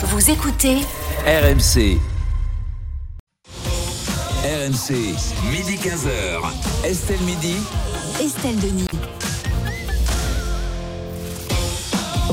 Vous écoutez RMC. RMC, midi 15h. Estelle Midi. Estelle Denis.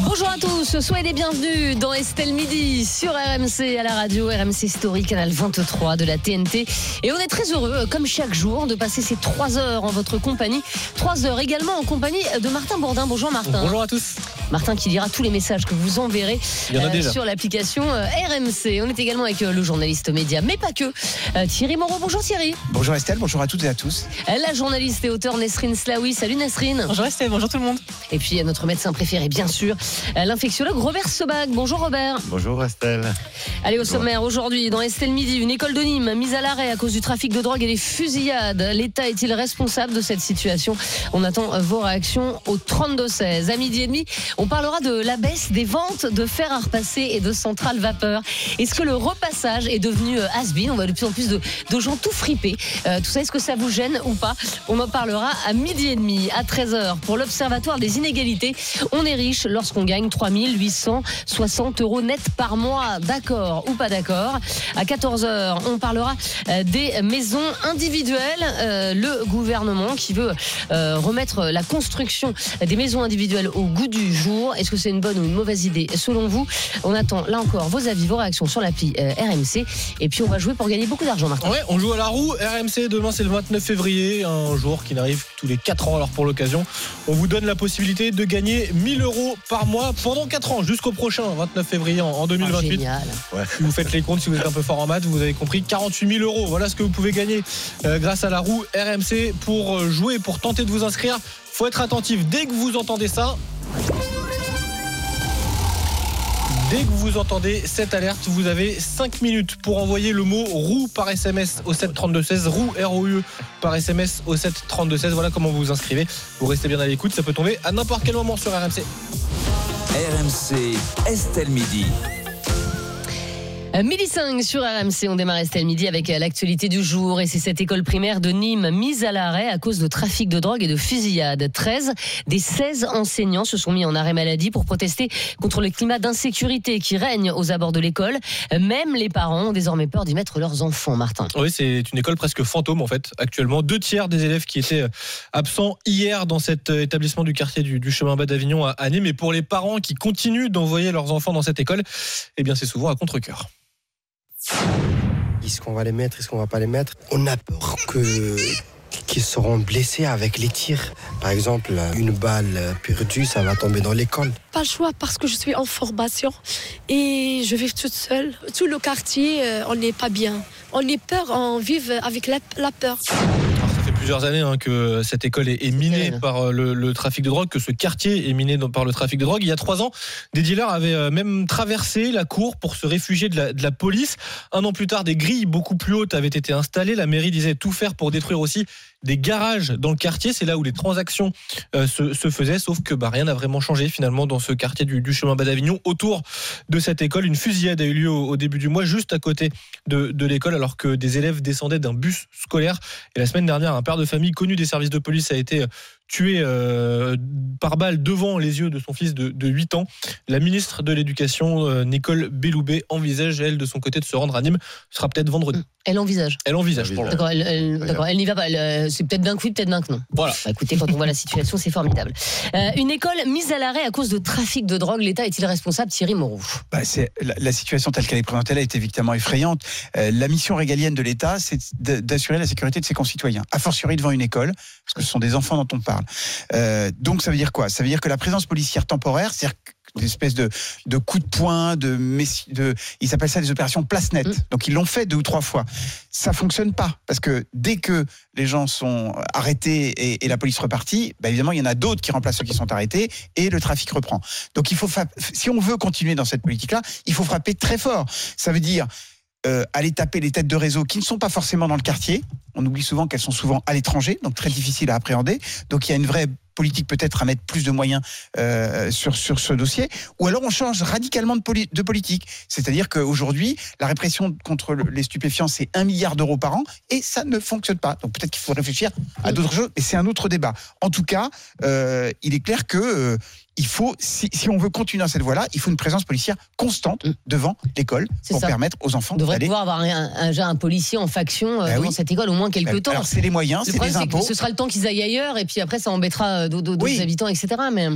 Bonjour à tous, soyez les bienvenus dans Estelle Midi sur RMC à la radio, RMC Story, canal 23 de la TNT. Et on est très heureux, comme chaque jour, de passer ces trois heures en votre compagnie. Trois heures également en compagnie de Martin Bourdin. Bonjour Martin. Bonjour à tous. Martin qui lira tous les messages que vous enverrez en euh, sur l'application euh, RMC. On est également avec euh, le journaliste média, mais pas que, euh, Thierry Moreau. Bonjour Thierry. Bonjour Estelle, bonjour à toutes et à tous. Euh, La journaliste et auteur Nesrine Slaoui. Salut Nesrine. Bonjour Estelle, bonjour tout le monde. Et puis euh, notre médecin préféré, bien sûr, euh, l'infectiologue Robert Sebag. Bonjour Robert. Bonjour Estelle. Allez, au sommaire, aujourd'hui, dans Estelle Midi, une école de Nîmes mise à l'arrêt à cause du trafic de drogue et des fusillades. L'État est-il responsable de cette situation? On attend vos réactions au 32-16. À midi et demi, on parlera de la baisse des ventes de fer à repasser et de centrales vapeur. Est-ce que le repassage est devenu euh, has-been? On voit de plus en plus de, gens tout fripés. Euh, tout ça, est-ce que ça vous gêne ou pas? On en parlera à midi et demi, à 13h, pour l'Observatoire des inégalités. On est riche lorsqu'on gagne 3860 euros net par mois. D'accord ou pas d'accord? À 14h, on parlera euh, des maisons individuelles. Le gouvernement qui veut remettre la construction des maisons individuelles au goût du jour. Est-ce que c'est une bonne ou une mauvaise idée selon vous On attend là encore vos avis, vos réactions sur l'appli euh, RMC. Et puis on va jouer pour gagner beaucoup d'argent, Martin. Ouais, on joue à la roue. RMC, demain c'est le 29 février, un jour qui n'arrive tous les 4 ans. Alors pour l'occasion, on vous donne la possibilité de gagner 1000 euros par mois pendant 4 ans, jusqu'au prochain 29 février en, en Ah, 2028. génial. Si vous faites les comptes, si vous êtes un peu fort en maths, vous avez compris 48 000 euros. Voilà ce que vous pouvez gagner euh, grâce à la roue RMC pour jouer, pour tenter de vous inscrire. Faut être attentif dès que vous entendez ça. Dès que vous entendez cette alerte, vous avez 5 minutes pour envoyer le mot roue par SMS au 73216, roue R-O-U par SMS au 73216. Voilà comment vous vous inscrivez. Vous restez bien à l'écoute, ça peut tomber à n'importe quel moment sur RMC. RMC, Estelle Midi. Euh, Midi 5 sur RMC, on démarre Estelle Midi avec euh, l'actualité du jour et c'est cette école primaire de Nîmes mise à l'arrêt à cause de trafic de drogue et de fusillades. 13 des 16 enseignants se sont mis en arrêt maladie pour protester contre le climat d'insécurité qui règne aux abords de l'école. Même les parents ont désormais peur d'y mettre leurs enfants, Martin. Oui, c'est une école presque fantôme en fait. Actuellement, deux tiers des élèves qui étaient euh, absents hier dans cet établissement du quartier du, chemin bas d'Avignon à, à Nîmes. Et pour les parents qui continuent d'envoyer leurs enfants dans cette école, eh bien c'est souvent à contre-cœur. Est-ce qu'on va les mettre, est-ce qu'on va pas les mettre? On a peur que qu'ils seront blessés avec les tirs. Par exemple, une balle perdue, ça va tomber dans l'école. Pas le choix parce que je suis en formation et je vis toute seule. Tout le quartier, euh, on n'est pas bien. On est peur, on vit avec la peur. Plusieurs années hein, que cette école est, est minée par euh, le, le trafic de drogue, que ce quartier est miné par le trafic de drogue. Il y a trois ans, des dealers avaient euh, même traversé la cour pour se réfugier de la, de la police. Un an plus tard, des grilles beaucoup plus hautes avaient été installées. La mairie disait tout faire pour détruire aussi des garages dans le quartier. C'est là où les transactions euh, se, faisaient, sauf que bah, rien n'a vraiment changé finalement dans ce quartier du, chemin bas d'Avignon. Autour de cette école, une fusillade a eu lieu au, au début du mois, juste à côté de, de l'école, alors que des élèves descendaient d'un bus scolaire. Et la semaine dernière, un père de famille connu des services de police a été euh, tué euh, par balle devant les yeux de son fils de, de 8 ans. La ministre de l'Éducation, euh, Nicole Belloubet, envisage, elle, de son côté, de se rendre à Nîmes. Ce sera peut-être vendredi. Elle envisage. Elle envisage pour le D'accord, elle, elle- d'accord, elle n'y va pas. Elle, euh, C'est peut-être que oui, peut-être bien que non. Voilà. Bah, écoutez, quand on voit la situation, c'est formidable. Euh, une école mise à l'arrêt à cause de trafic de drogue. L'État est-il responsable Thierry Moreau? Bah, c'est la, la situation telle qu'elle est présentée là est évidemment effrayante. Euh, la mission régalienne de l'État, c'est d'assurer la sécurité de ses concitoyens, a fortiori devant une école, parce que ce sont des enfants dont on parle. Euh, donc ça veut dire quoi? Ça veut dire que la présence policière temporaire, c'est-à-dire que des espèces de, de coups de poing, de, de ils appellent ça des opérations place nette. Mm. Donc ils l'ont fait deux ou trois fois. Ça fonctionne pas parce que dès que les gens sont arrêtés et, et la police repartit, bah évidemment il y en a d'autres qui remplacent ceux qui sont arrêtés et le trafic reprend. Donc il faut fa- si on veut continuer dans cette politique-là, il faut frapper très fort. Ça veut dire euh, aller taper les têtes de réseau qui ne sont pas forcément dans le quartier. On oublie souvent qu'elles sont souvent à l'étranger, donc très difficile à appréhender. Donc il y a une vraie politique peut-être à mettre plus de moyens euh, sur, sur ce dossier, ou alors on change radicalement de, poli- de politique. C'est-à-dire qu'aujourd'hui, la répression contre le- les stupéfiants, c'est un milliard d'euros par an, et ça ne fonctionne pas. Donc peut-être qu'il faut réfléchir à d'autres choses, et c'est un autre débat. En tout cas, euh, il est clair que il faut, si, si on veut continuer dans cette voie-là, il faut une présence policière constante Mm. devant l'école pour ça. permettre aux enfants d'aller. pouvoir avoir un, un, déjà un policier en faction euh, Bah dans oui. cette école au moins quelques temps. Alors c'est les moyens, Le c'est que impôts. ce sera le temps qu'ils aillent ailleurs et puis après ça embêtera euh, d'autres d'autres Oui. habitants, etc. Mais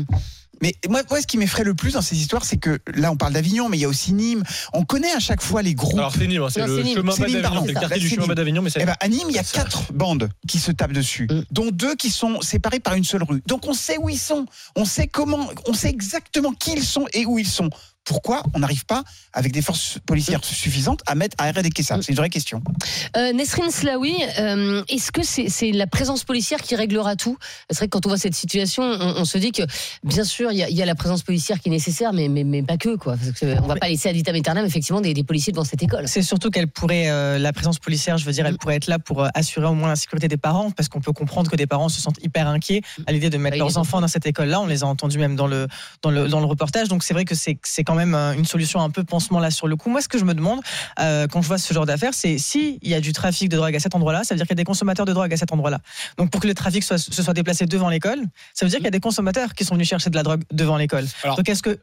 Mais moi, moi, ce qui m'effraie le plus dans ces histoires, c'est que là, on parle d'Avignon, mais il y a aussi Nîmes. On connaît à chaque fois les groupes. Alors c'est Nîmes, hein, c'est le c'est Nîmes. chemin C'est bas Nîmes, d'Avignon, c'est le Là, quartier du c'est chemin d'Avignon, mais c'est Eh ben, à Nîmes, il y a quatre bandes qui se tapent dessus, Mm. dont deux qui sont séparées par une seule rue. Donc on sait où ils sont, on sait comment, on sait exactement qui ils sont et où ils sont. Pourquoi on n'arrive pas, avec des forces policières suffisantes, à mettre à éradiquer ça C'est une vraie question. Euh, Nesrine Slaoui, euh, est-ce que c'est la présence policière qui réglera tout? C'est vrai que quand on voit cette situation, on, on se dit que bien sûr il y, a- il y a la présence policière qui est nécessaire, mais, mais, mais pas que quoi. Parce que on va pas laisser à vitam aeternam effectivement des, des policiers devant cette école. C'est surtout qu'elle pourrait, euh, la présence policière, je veux dire, elle pourrait être là pour euh, assurer au moins la sécurité des parents, parce qu'on peut comprendre que des parents se sentent hyper inquiets à l'idée de mettre Oui, leurs enfants dans cette école-là. On les a entendus même dans le, dans le, dans le reportage. Donc c'est vrai que c'est c'est quand même euh, une solution un peu pansement là sur le coup. Moi, ce que je me demande euh, quand je vois ce genre d'affaires, c'est si il y a du trafic de drogue à cet endroit-là, ça veut dire qu'il y a des consommateurs de drogue à cet endroit-là. Donc pour que le trafic soit, se soit déplacé devant l'école, ça veut dire qu'il y a des consommateurs qui sont venus chercher de la drogue devant l'école. Donc est-ce que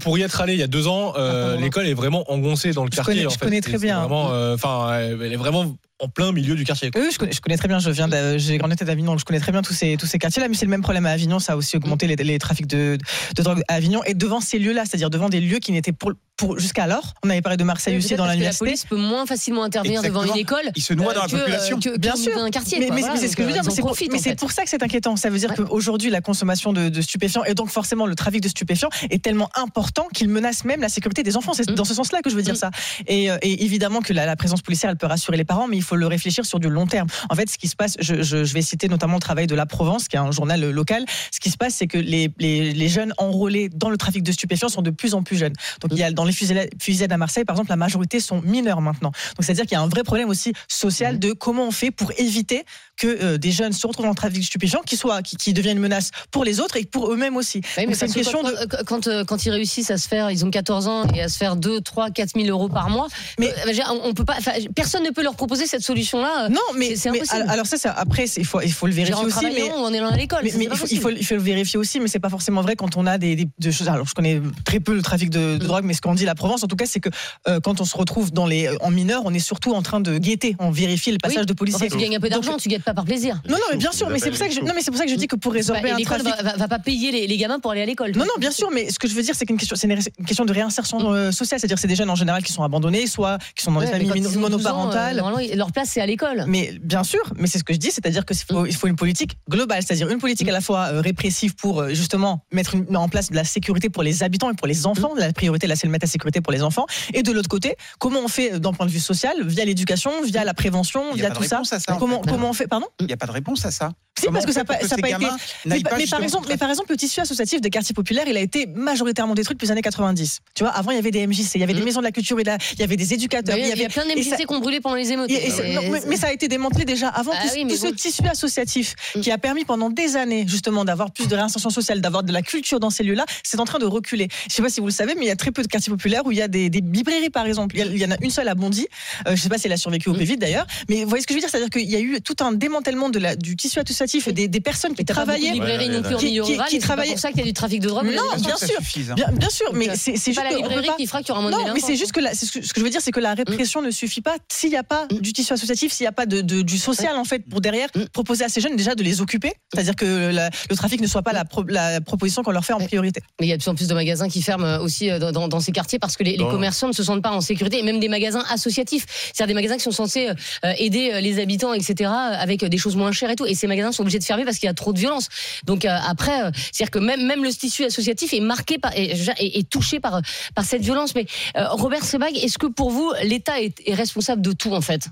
Pour- y être allé il y a deux ans, euh, l'école est vraiment engoncée dans le Je quartier. connais- en je fait. connais très bien. Vraiment, enfin, elle est vraiment en plein milieu du quartier. quoi. Oui, je connais, je connais très bien. Je viens, j'ai grandi à Avignon, donc je connais très bien tous ces tous ces quartiers-là. Mais c'est le même problème à Avignon. Ça a aussi augmenté les, les trafics de, de drogue à Avignon et devant ces lieux-là, c'est-à-dire devant des lieux qui n'étaient pour, pour jusqu'alors. On avait parlé de Marseille aussi dans la l'université. police peut moins facilement intervenir devant une école. Ils se noient dans la que, euh, population. que- que Bien dans sûr. un quartier. Mais, quoi. mais- Voilà, mais c'est ce que je veux dire. euh, Mais c'est pour, ça que c'est inquiétant. Ça veut dire Ouais. qu'aujourd'hui, la consommation de, de stupéfiants et donc forcément le trafic de stupéfiants est tellement important qu'il menace même la sécurité des enfants. C'est Mm. dans ce sens-là que je veux dire Mm. ça. Et, euh, et évidemment que la, la présence policière, elle peut rassurer les parents, mais il faut le réfléchir sur du long terme. En fait, ce qui se passe, je, je- je vais citer notamment le travail de La Provence, qui est un journal euh, local. Ce qui se passe, c'est que les, les, les jeunes enrôlés dans le trafic de stupéfiants sont de plus en plus jeunes. Donc, il y a dans les fusillades à Marseille, par exemple, la majorité sont mineurs maintenant. Donc, c'est-à-dire qu'il y a un vrai problème aussi social de comment on fait pour éviter que euh, des jeunes se retrouvent dans le trafic de stupéfiants, qui soient, qui, qui deviennent une menace pour les autres et pour eux-mêmes aussi. Oui, mais c'est une que question quand, de. quand, quand, euh, quand ils réussissent à se faire, ils ont 14 ans et à se faire 2, 3, 4 000 euros par mois, Mais- mais on, on peut pas, personne ne peut leur proposer cette solution-là. Non, mais, c'est- alors ça, après, il faut, il faut le vérifier en aussi. Mais, en allant à l'école. Mais, mais il, faut, il, possible. faut, il faut le vérifier aussi, mais c'est pas forcément vrai quand on a des, des- de choses. Alors, je connais très peu le trafic de, de Mm. drogue, mais ce qu'on dit la Provence, en tout cas, c'est que euh, quand on se retrouve dans les, en mineur, on est surtout en train de guetter, on vérifie le passage Oui. de En policiers. fait, tu gagnes un peu d'argent, tu gagnes pas par plaisir. Non, non, mais bien sûr, mais c'est pour ça que je, non, mais c'est pour ça que je dis que pour Bah, résorber un trafic. va, va, va pas payer les, les gamins pour aller à l'école. Non, non, bien sûr, mais ce que je veux dire, c'est qu'une question, c'est une question de réinsertion euh, sociale, c'est-à-dire c'est des jeunes en général qui sont abandonnés, soit qui sont dans des familles quand ils ont 12 ans, euh, monoparentales. Leur place, c'est à l'école. Mais bien sûr, mais c'est ce que je dis, c'est-à-dire qu'il faut, il faut une politique globale, c'est-à-dire une politique à la fois euh, répressive pour euh, justement mettre une- en place de la sécurité pour les habitants et pour les enfants. La priorité, là, c'est de mettre la sécurité pour les enfants. Et de l'autre côté, comment on fait euh, d'un point de vue social, via l'éducation, via la prévention, Il n'y a via pas tout de ça. réponse à ça. en Comment, fait. comment on fait Pardon? Il n'y a pas de réponse à ça. Si, Comment parce que ça n'a pas, ça été. Mais, pas par exemple, se mais par exemple, le tissu associatif des quartiers populaires, il a été majoritairement détruit depuis les années 90. Tu vois, avant, il y avait des MJC, il y avait des Mhm. maisons de la culture, il y avait des éducateurs, il y avait a plein de MJC qui ont brûlé pendant les émeutes. Et- non, mais, mais ça a été démantelé déjà avant Ah tout, oui, tout ce tissu associatif Mm. qui a permis pendant des années justement d'avoir plus de réinsertion sociale, d'avoir de la culture dans ces lieux-là, c'est en train de reculer. Je sais pas si vous le savez, mais il y a très peu de quartiers populaires où il y a des, des librairies par exemple. Il y, a- il y en a une seule à Bondy. Euh, je sais pas si elle a survécu au Mm. Covid d'ailleurs, mais vous voyez ce que je veux dire, c'est-à-dire qu'il y a eu tout un démantèlement de la, du tissu associatif et des, des personnes qui travaillaient. librairies non plus Qui- et C'est travaillaient- pour ça qu'il y a du trafic de drogue. Non, bien sûr. suffise, hein. Bien, bien sûr, mais Donc, c'est juste pas la librairie qui fera qu'il y aura moins de non, mais c'est juste que ce que je veux dire, c'est que la répression ne suffit pas s'il n'y a pas du tissu associatif, s'il n'y a pas de, de- du social en fait pour derrière Mm. proposer à ces jeunes déjà de les occuper, c'est-à-dire que la- le trafic ne soit pas la, pro- la proposition qu'on leur fait en priorité. Mais il y a de plus en plus de magasins qui ferment euh, aussi euh, dans, dans- dans ces quartiers parce que les, commerçants ne se sentent pas en sécurité, et même des magasins associatifs. C'est-à-dire des magasins qui sont censés euh, aider les habitants, etc., avec des choses moins chères et tout. Et ces magasins sont obligés de fermer parce qu'il y a trop de violence. Donc après, c'est-à-dire que même, même le tissu associatif est marqué par, est, est- est touché par, par cette violence. Mais Robert Sebag, est-ce que pour vous, l'État est, est responsable de tout en fait?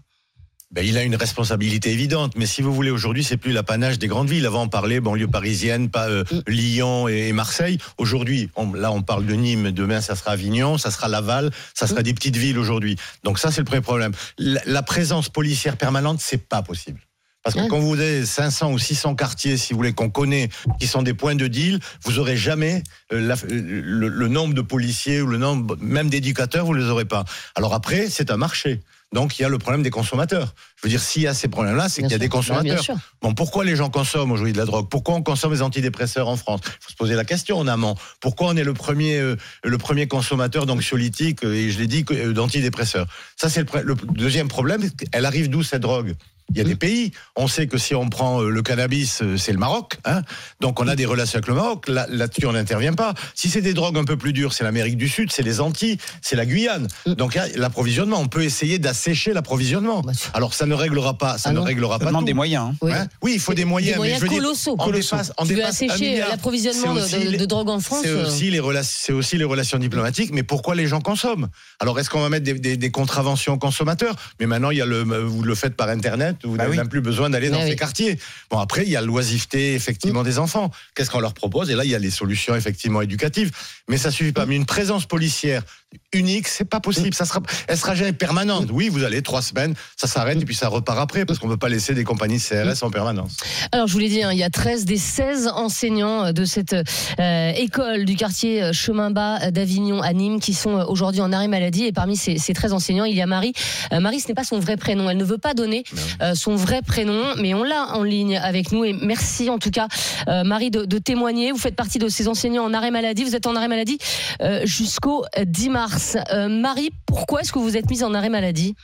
Ben, il a une responsabilité évidente, mais si vous voulez, aujourd'hui, c'est plus l'apanage des grandes villes. Avant, on parlait banlieue parisienne, pas euh, Mm. Lyon et, et Marseille. Aujourd'hui, là, on parle de Nîmes. Demain, ça sera Avignon, ça sera Laval, ça Mm. sera des petites villes aujourd'hui. Donc ça, c'est le premier problème. La, la présence policière permanente, c'est pas possible. Parce que quand vous avez 500 ou 600 quartiers, si vous voulez, qu'on connaît, qui sont des points de deal, vous aurez jamais euh, la- le, le nombre de policiers ou le nombre même d'éducateurs, vous les aurez pas. Alors après, c'est un marché. Donc il y a le problème des consommateurs. Je veux dire, s'il y a ces problèmes-là, c'est qu'il y a sûr. des consommateurs. bien. Bon, pourquoi les gens consomment aujourd'hui de la drogue? Pourquoi on consomme les antidépresseurs en France? Il faut se poser la question en amont. Pourquoi on est le premier, euh, le premier consommateur d'anxiolytiques euh, et je l'ai dit euh, d'antidépresseurs? Ça, c'est le, le deuxième problème. Elle arrive d'où cette drogue? Il y a des pays. On sait que si on prend euh, le cannabis, euh, c'est le Maroc. Hein Donc on a des relations avec le Maroc. Là- Là-dessus, on n'intervient pas. Si c'est des drogues un peu plus dures, c'est l'Amérique du Sud, c'est les Antilles, c'est la Guyane. Donc là, l'approvisionnement, on peut essayer d'assécher l'approvisionnement. Bah, Alors ça ne réglera pas, ça Ah ne réglera pas demande tout. des moyens. hein. Oui. Hein oui, il faut des moyens. Des mais je veux dire, colossaux. on dépasse, on Tu veux dépasse assécher l'approvisionnement de, drogue en France C'est euh, aussi, les rela- c'est aussi les relations diplomatiques, mais pourquoi les gens consomment? Alors, est-ce qu'on va mettre des, des- des contraventions aux consommateurs? Mais maintenant, il y a le, vous le faites par Internet, vous Bah n'avez oui. même plus besoin d'aller dans ces oui. quartiers. Bon, après, il y a l'oisiveté, effectivement, des enfants. Qu'est-ce qu'on leur propose? Et là, il y a les solutions, effectivement, éducatives. Mais ça suffit pas. Mais une présence policière unique, c'est pas possible. Ça sera, elle sera jamais permanente. Oui, vous allez trois semaines, ça s'arrête et puis ça repart après, parce qu'on peut pas laisser des compagnies CRS en permanence. Alors, je vous l'ai dit, hein, il y a 13 des 16 enseignants de cette euh, école du quartier euh, Chemin Bas d'Avignon à Nîmes qui sont euh, aujourd'hui en arrêt maladie. Et parmi ces, ces 13 enseignants, il y a Marie. Euh, Marie, ce n'est pas son vrai prénom. Elle ne veut pas donner euh, son vrai prénom, mais on l'a en ligne avec nous. Et merci en tout cas, euh, Marie, de, de témoigner. Vous faites partie de ces enseignants en arrêt maladie. Vous êtes en arrêt maladie euh, jusqu'au 10 mars. Euh, Marie, pourquoi est-ce que vous êtes mise en arrêt maladie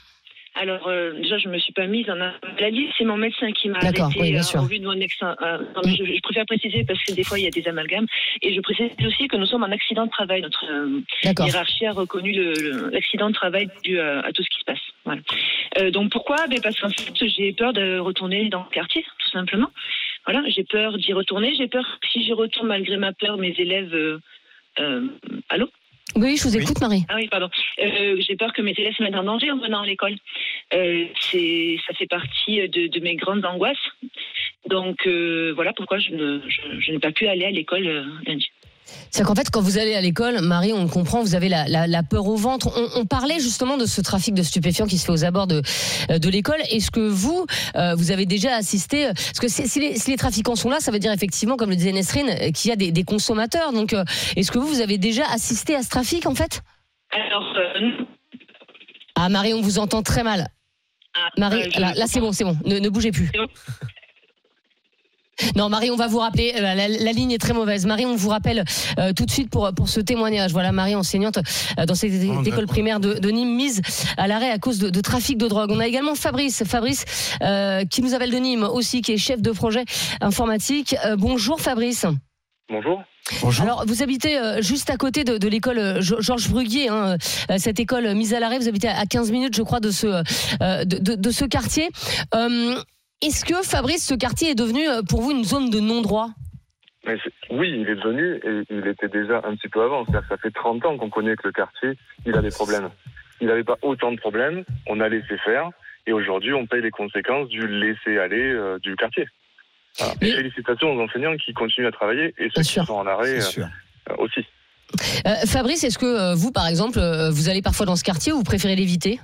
Alors euh, déjà, je me suis pas mise en arrêt maladie. C'est mon médecin qui m'a D'accord, arrêté oui, bien euh, sûr. au vu de mon ex. euh, mais je, je préfère préciser parce que des fois il y a des amalgames. Et je précise aussi que nous sommes en accident de travail. Notre hiérarchie a reconnu l'accident de travail dû à, à tout ce qui se passe. Voilà. Donc pourquoi? Ben Parce qu'en fait, j'ai peur de retourner dans le quartier, tout simplement. Voilà, j'ai peur d'y retourner. J'ai peur que si j'y retourne malgré ma peur, mes élèves. Allô Oui, je vous Oui. écoute, Marie. ah oui, pardon. Euh, j'ai peur que mes élèves se mettent en danger en venant à l'école. Euh, c'est, ça fait partie de, de mes grandes angoisses. Donc euh, voilà pourquoi je, ne, je, je n'ai pas pu aller à l'école euh, lundi. C'est qu'en fait, quand vous allez à l'école, Marie, on le comprend, vous avez la, la- la peur au ventre. On, on parlait justement de ce trafic de stupéfiants qui se fait aux abords de, euh, de l'école. Est-ce que vous, euh, vous avez déjà assisté euh, Parce que si, les, si les trafiquants sont là, ça veut dire effectivement, comme le disait Nesrine, euh, qu'il y a des, des consommateurs. Donc, euh, est-ce que vous, vous avez déjà assisté à ce trafic, en fait? Alors, euh, Ah, Marie, on vous entend très mal. ah, Marie, là, c'est bon, c'est bon. Ne, ne bougez plus. Non, Marie, on va vous rappeler. euh, La, la- la ligne est très mauvaise. Marie, on vous rappelle euh, tout de suite pour, pour ce témoignage. Voilà, Marie, enseignante euh, dans cette Oh, école primaire de, de Nîmes, mise à l'arrêt à cause de, de trafic de drogue. On a également Fabrice, Fabrice euh, qui nous appelle de Nîmes aussi, qui est chef de projet informatique. Euh, bonjour, Fabrice. Bonjour. Bonjour. Alors, vous habitez euh, juste à côté de, de l'école Georges Bruguier, hein, euh, cette école mise à l'arrêt. Vous habitez à 15 minutes, je crois, de ce, euh, de, de- de ce quartier. Euh, Est-ce que, Fabrice, ce quartier est devenu euh, pour vous une zone de non-droit? Mais oui, il est devenu, et il était déjà un petit peu avant. C'est-à-dire que ça fait 30 ans qu'on connaît que le quartier, il a des problèmes. Il n'avait pas autant de problèmes, on a laissé faire, et aujourd'hui, on paye les conséquences du laisser-aller euh, du quartier. Voilà. Mais- Et félicitations aux enseignants qui continuent à travailler, et ceux Bien qui sûr. sont en arrêt euh, euh, aussi. Euh, Fabrice, est-ce que euh, vous, par exemple, euh, vous allez parfois dans ce quartier ou vous préférez l'éviter?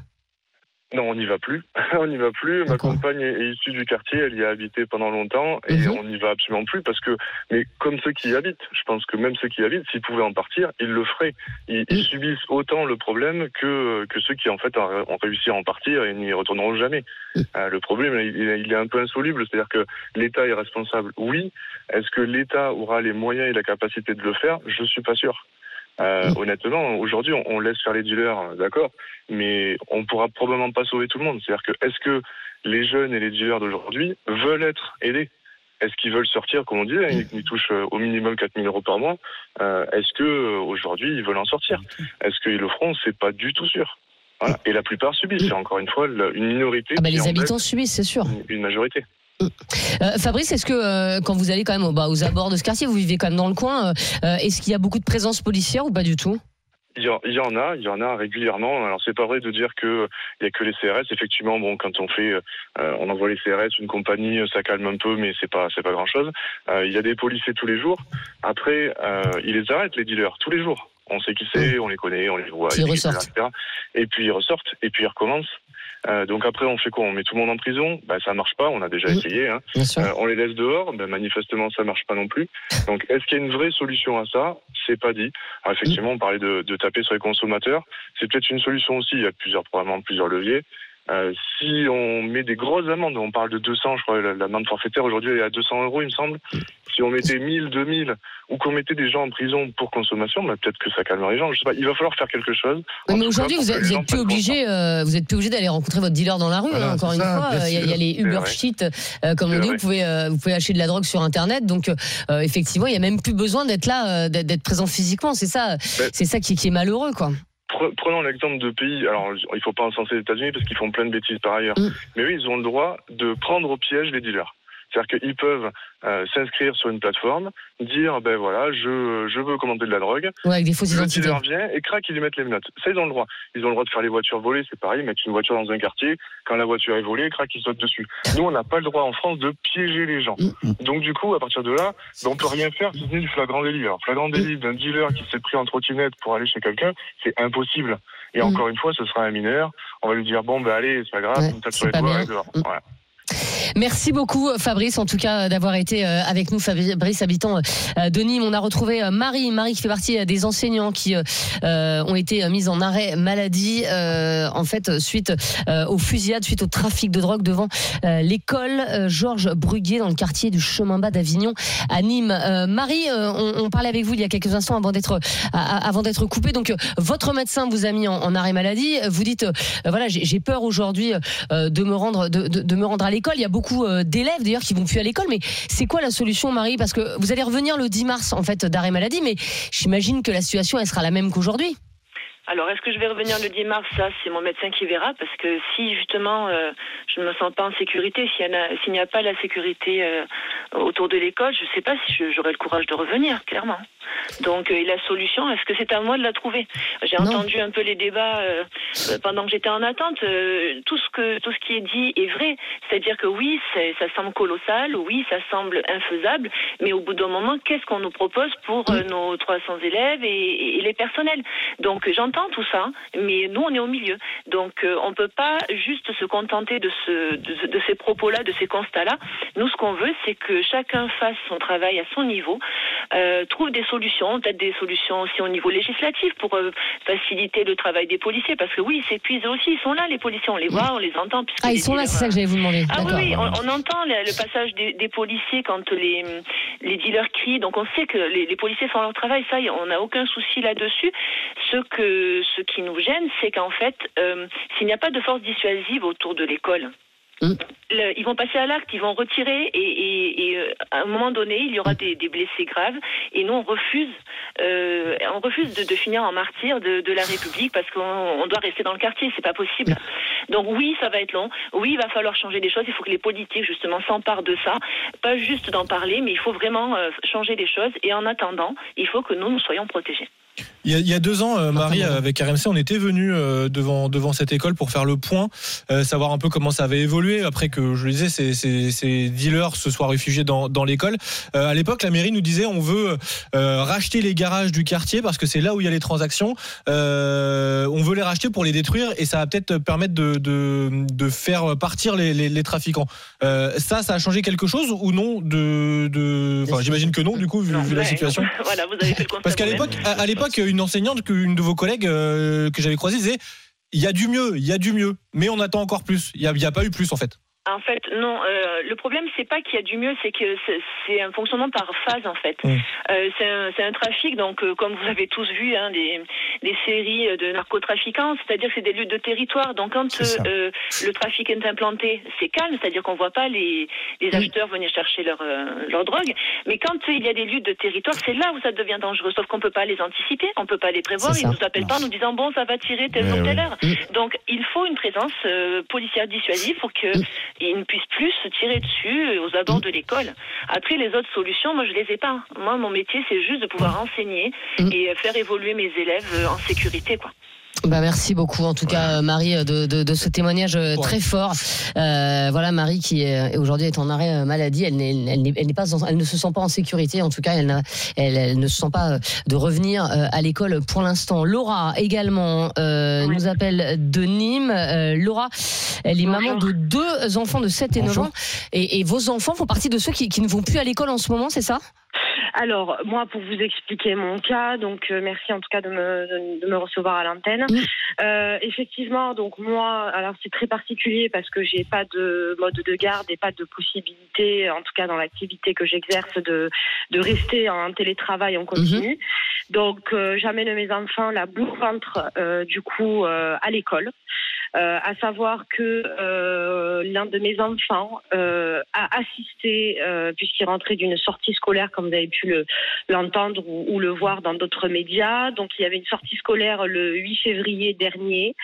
Non, on n'y va plus. on n'y va plus. Ma compagne est issue du quartier, elle y a habité pendant longtemps et Mhm. on n'y va absolument plus parce que, mais comme ceux qui y habitent, je pense que même ceux qui y habitent, s'ils pouvaient en partir, ils le feraient. Ils, ils subissent autant le problème que, que ceux qui en fait ont réussi à en partir et n'y retourneront jamais. Euh, le problème, il, est- il est un peu insoluble, c'est-à-dire que l'État est responsable. Oui. Est-ce que l'État aura les moyens et la capacité de le faire? Je suis pas sûr. Euh, honnêtement, aujourd'hui, on, on laisse faire les dealers, d'accord, mais on pourra probablement pas sauver tout le monde. C'est-à-dire que est-ce que les jeunes et les dealers d'aujourd'hui veulent être aidés? Est-ce qu'ils veulent sortir, comme on dit, ils, ils touchent euh, au minimum 4 000 euros par mois Euh, Est-ce que euh, aujourd'hui ils veulent en sortir? Est-ce qu'ils le feront? C'est pas du tout sûr. Voilà. Et la plupart subissent. C'est encore une fois une minorité ah bah, Les habitants subissent, c'est sûr. une majorité. Euh, Fabrice, est-ce que euh, quand vous allez quand même au- bah, aux abords de ce quartier, vous vivez quand même dans le coin, euh, est-ce qu'il y a beaucoup de présence policière ou pas du tout? Il y, en, a, il y en a régulièrement. Alors c'est pas vrai de dire que il y a que les CRS. Effectivement, bon, quand on fait, euh, on envoie les CRS, une compagnie, ça calme un peu, mais c'est pas, c'est pas grand chose. il y a des policiers tous les jours. Après, euh, ils les arrêtent les dealers tous les jours. On sait qui c'est, on les connaît, on les voit, ils etc. Et puis ils ressortent, et puis ils recommencent. Euh, donc après, on fait quoi? On met tout le monde en prison? Bah, Ça marche pas, on a déjà essayé. Hein. Euh, on les laisse dehors, bah, manifestement, ça marche pas non plus. Donc est-ce qu'il y a une vraie solution à ça? C'est pas dit. Alors, effectivement, on parlait de, de taper sur les consommateurs. C'est peut-être une solution aussi. Il y a plusieurs, probablement plusieurs leviers. Euh, si on met des grosses amendes, on parle de 200, je crois, la- l'amende forfaitaire aujourd'hui est à 200 euros, il me semble. Si on mettait 1000, 2000, ou qu'on mettait des gens en prison pour consommation, bah, peut-être que ça calmerait les gens. Je sais pas, il va falloir faire quelque chose. Oui, mais aujourd'hui, vous pour êtes, que les vous plus obligé, euh, vous êtes plus obligé d'aller rencontrer votre dealer dans la rue. Voilà, hein, encore une ça, fois, bien il y, a- il y a les Uber. Sheet, euh, comme on dit. Vous pouvez, euh, vous pouvez acheter de la drogue sur Internet. Donc, euh, effectivement, il y a même plus besoin d'être là, euh, d'être d'être présent physiquement. C'est ça, c'est ça qui, qui est malheureux, quoi. Pre- Prenons l'exemple de pays, alors il faut pas encenser les États-Unis parce qu'ils font plein de bêtises par ailleurs, Mm. mais eux ils ont le droit de prendre au piège les dealers. C'est-à-dire qu'ils peuvent euh, s'inscrire sur une plateforme, dire ben voilà, je, je veux commander de la drogue, Ouais, avec des fausses identités. vient et crac, ils lui mettent les menottes. Ça, ils ont le droit. Ils ont le droit de faire les voitures volées, c'est pareil, mettre une voiture dans un quartier, quand la voiture est volée, crac, ils sautent dessus. Nous, on n'a pas le droit en France de piéger les gens. Donc, du coup, à partir de là, ben, on peut rien faire si ce n'est du flagrant délit. Alors, flagrant délit d'un dealer qui s'est pris en trottinette pour aller chez quelqu'un, c'est impossible. Et Mm. encore une fois, ce sera un mineur. On va lui dire, bon, ben allez, c'est pas grave, Ouais, on tape sur les doigts et dehors. Mm. Voilà. Merci beaucoup Fabrice, en tout cas d'avoir été euh, avec nous, Fabrice habitant euh, de Nîmes. On a retrouvé euh, Marie, Marie qui fait partie euh, des enseignants qui euh, euh, ont été euh, mis en arrêt maladie, euh, en fait suite euh, aux fusillades, suite au trafic de drogue devant euh, l'école euh, Georges Bruguier dans le quartier du Chemin Bas d'Avignon à Nîmes. Euh, Marie, euh, on, parlait avec vous il y a quelques instants avant d'être avant d'être coupé. Donc euh, votre médecin vous a mis en, arrêt maladie. Vous dites euh, voilà j'ai peur aujourd'hui euh, de me rendre de- de me rendre à l'école. Il y a beaucoup euh, d'élèves d'ailleurs qui vont plus à l'école. Mais c'est quoi la solution, Marie? Parce que vous allez revenir le 10 mars en fait d'arrêt maladie, mais j'imagine que la situation elle sera la même qu'aujourd'hui. Alors, est-ce que je vais revenir le 10 mars? Ça, c'est mon médecin qui verra, parce que si justement euh, je ne me sens pas en sécurité, s'il a- n'y a, pas la sécurité euh, autour de l'école, je ne sais pas si j'aurai le courage de revenir, clairement. Donc, euh, et la solution, est-ce que c'est à moi de la trouver? J'ai entendu un peu les débats pendant que j'étais en attente. Tout ce que tout ce qui est dit est vrai, c'est-à-dire que oui, ça semble colossal, oui, ça semble infaisable, mais au bout d'un moment, qu'est-ce qu'on nous propose pour nos 300 élèves et, et les personnels? Donc j'entends tout ça, mais nous on est au milieu. Donc euh, on peut pas juste se contenter de ce de, ce- de ces propos-là, de ces constats-là. Nous ce qu'on veut, c'est que chacun fasse son travail à son niveau, euh, trouve des solutions, peut-être des solutions aussi au niveau législatif pour euh, faciliter le travail des policiers, parce que oui, ils s'épuisent aussi, ils sont là les policiers, on les voit, on les entend. Ah, ils sont là, c'est ça que j'allais vous demander. ah oui, on, on entend le, le passage des, des policiers quand les, les dealers crient. Donc on sait que les, les policiers font leur travail. Ça, on n'a aucun souci là-dessus. Ce que ce qui nous gêne, c'est qu'en fait, euh, s'il n'y a pas de force dissuasive autour de l'école. Mm. le- ils vont passer à l'acte, ils vont retirer et, et- et, euh, à un moment donné, il y aura des, des blessés graves et nous on refuse, euh, on refuse de, de finir en martyr de, de la République parce qu'on on doit rester dans le quartier, c'est pas possible. Donc oui, ça va être long. Oui, il va falloir changer des choses. Il faut que les politiques justement s'emparent de ça, pas juste d'en parler, mais il faut vraiment euh, changer des choses. Et en attendant, il faut que nous nous soyons protégés. Il y, a, il y a deux ans, euh, Marie, avec RMC, on était venu euh, devant devant cette école pour faire le point, euh, savoir un peu comment ça avait évolué après que je le disais, ces, ces, ces dealers se soient réfugiés dans, dans l'école. Euh, à l'époque, la mairie nous disait on veut euh, racheter les garages du quartier parce que c'est là où il y a les transactions. Euh, on veut les racheter pour les détruire et ça va peut-être permettre de, de, de faire partir les, les, les trafiquants. Euh, ça, ça a changé quelque chose ou non de, de... Enfin, j'imagine que non, du coup, vu, vu la situation. voilà, vous avez fait le constat. Parce qu'à l'époque, à, à l'époque, une enseignante, que- une de vos collègues euh, que j'avais croisée disait il y a du mieux, il y a du mieux, mais on attend encore plus. Il n'y a pas eu plus en fait. En fait, non. euh, le problème, c'est pas qu'il y a du mieux, c'est que c'est- un fonctionnement par phase, en fait. Mm. Euh, c'est un, un trafic, donc euh, comme vous avez tous vu, hein, des, des séries de narcotrafiquants, c'est-à-dire que c'est des luttes de territoire. Donc quand euh, le trafic est implanté, c'est calme, c'est-à-dire qu'on voit pas les, les acheteurs venir chercher leur, euh, leur drogue. Mais quand il y a des luttes de territoire, c'est là où ça devient dangereux. Sauf qu'on peut pas les anticiper, on peut pas les prévoir. Ils nous appellent pas en nous disant bon, ça va tirer telle Ouais, ou telle heure. Donc il faut une présence euh, policière dissuasive pour que ils ne puissent plus se tirer dessus euh, aux abords de l'école. Après, les autres solutions, moi, je les ai pas. Moi, mon métier, c'est juste de pouvoir enseigner Mm. et euh, faire évoluer mes élèves euh, en sécurité, quoi. Bah merci beaucoup en tout cas Marie de, de, de ce témoignage euh, très fort. Euh, voilà Marie qui est, aujourd'hui est en arrêt euh, maladie. Elle, n'est, elle, n'est, elle, pas elle ne se sent pas en sécurité. En tout cas, elle, n'a- elle, elle ne se sent pas euh, de revenir euh, à l'école pour l'instant. Laura également euh, nous appelle de Nîmes. Euh, Laura, elle est maman de deux enfants de 7 et 9 ans. Et, et vos enfants font partie de ceux qui, qui ne vont plus à l'école en ce moment, c'est ça? Alors, moi, pour vous expliquer mon cas, donc euh, merci en tout cas de me, de, de me recevoir à l'antenne. Euh, effectivement, donc moi, alors c'est très particulier parce que j'ai pas de mode de garde et pas de possibilité, en tout cas dans l'activité que j'exerce, de, de rester en télétravail en continu. Donc, euh, j'amène mes enfants la boule ventre, euh, du coup, euh, à l'école. Euh, à savoir que euh, l'un de mes enfants euh, a assisté, euh, puisqu'il rentrait d'une sortie scolaire, comme vous avez pu le- l'entendre ou, ou le voir dans d'autres médias. Donc il y avait une sortie scolaire le 8 février dernier,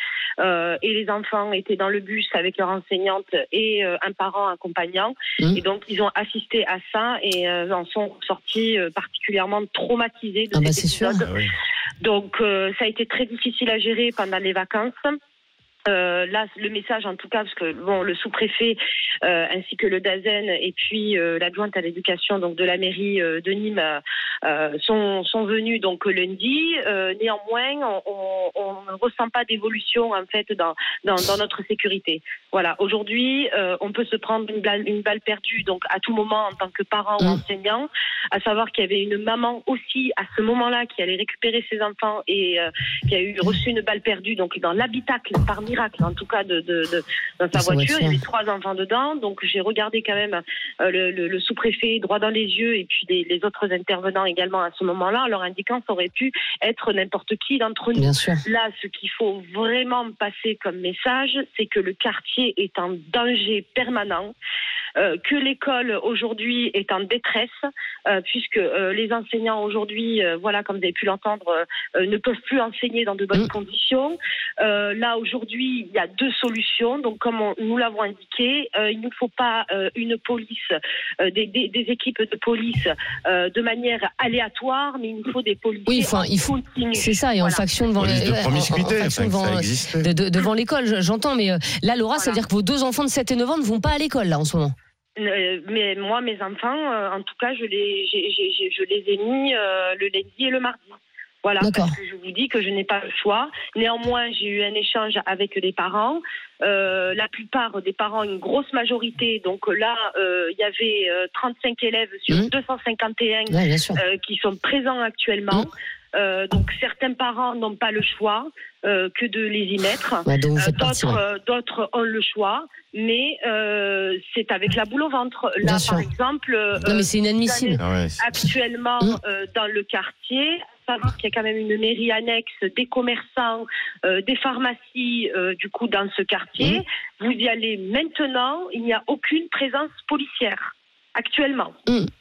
euh, et les enfants étaient dans le bus avec leur enseignante et euh, un parent accompagnant. Et donc ils ont assisté à ça et euh, en sont sortis euh, particulièrement traumatisés de Ah bah, cet c'est sûr. épisode. Donc euh, ça a été très difficile à gérer pendant les vacances. Euh, là, le message en tout cas, parce que bon, le sous-préfet euh, ainsi que le DAZEN et puis euh, l'adjointe à l'éducation donc de la mairie euh, de Nîmes euh, sont, sont venus donc lundi. Euh, néanmoins, on, on- on ne ressent pas d'évolution en fait dans, dans, dans notre sécurité. Voilà. Aujourd'hui, euh, on peut se prendre une balle, une balle perdue donc à tout moment en tant que parent ou enseignant. À savoir qu'il y avait une maman aussi à ce moment-là qui allait récupérer ses enfants et euh, qui a eu reçu une balle perdue donc dans l'habitacle par miracle en tout cas de, de, de- dans sa voiture. Il y avait trois enfants dedans. Donc j'ai regardé quand même euh, le, le- le sous-préfet droit dans les yeux et puis les, les autres intervenants également à ce moment-là, en leur indiquant que ça aurait pu être n'importe qui d'entre nous. Bien sûr. Là, ce qu'il faut vraiment passer comme message, c'est que le quartier est en danger permanent. Euh, que l'école aujourd'hui est en détresse euh, puisque euh, les enseignants aujourd'hui, euh, voilà, comme vous avez pu l'entendre, ne peuvent plus enseigner dans de bonnes conditions. Euh, là aujourd'hui, il y a deux solutions. Donc, comme on- nous l'avons indiqué, euh, il ne faut pas euh, une police, euh, des, des- des équipes de police euh, de manière aléatoire, mais il nous faut des policiers. Oui, enfin, en il faut. C'est ça, et en Voilà. faction devant Police les- de devant, devant l'école, je- j'entends. Mais euh, là, Laura, ça veut dire que vos deux enfants de 7 et 9 ans ne vont pas à l'école là en ce moment. Euh, mais moi, mes enfants, euh, en tout cas, je les, j'ai- j'ai- je les ai mis euh, le lundi et le mardi. Voilà, parce que je vous dis que je n'ai pas le choix. Néanmoins, j'ai eu un échange avec les parents. Euh, la plupart des parents, une grosse majorité, donc là, euh, il y avait euh, 35 élèves sur 251 Mmh. Ouais, bien sûr. Mmh. euh, qui sont présents actuellement. Euh, donc certains parents n'ont pas le choix euh, que de les y mettre. Ouais, vous Euh, D'autres euh, ont le choix, mais euh, c'est avec la boule au ventre. Là, Bien sûr. par exemple, euh, Non, mais c'est inadmissible. Ah actuellement euh, dans le quartier, à savoir qu'il y a quand même une mairie annexe, des commerçants, euh, des pharmacies, euh, du coup, dans ce quartier. Vous y allez maintenant, il n'y a aucune présence policière. Actuellement,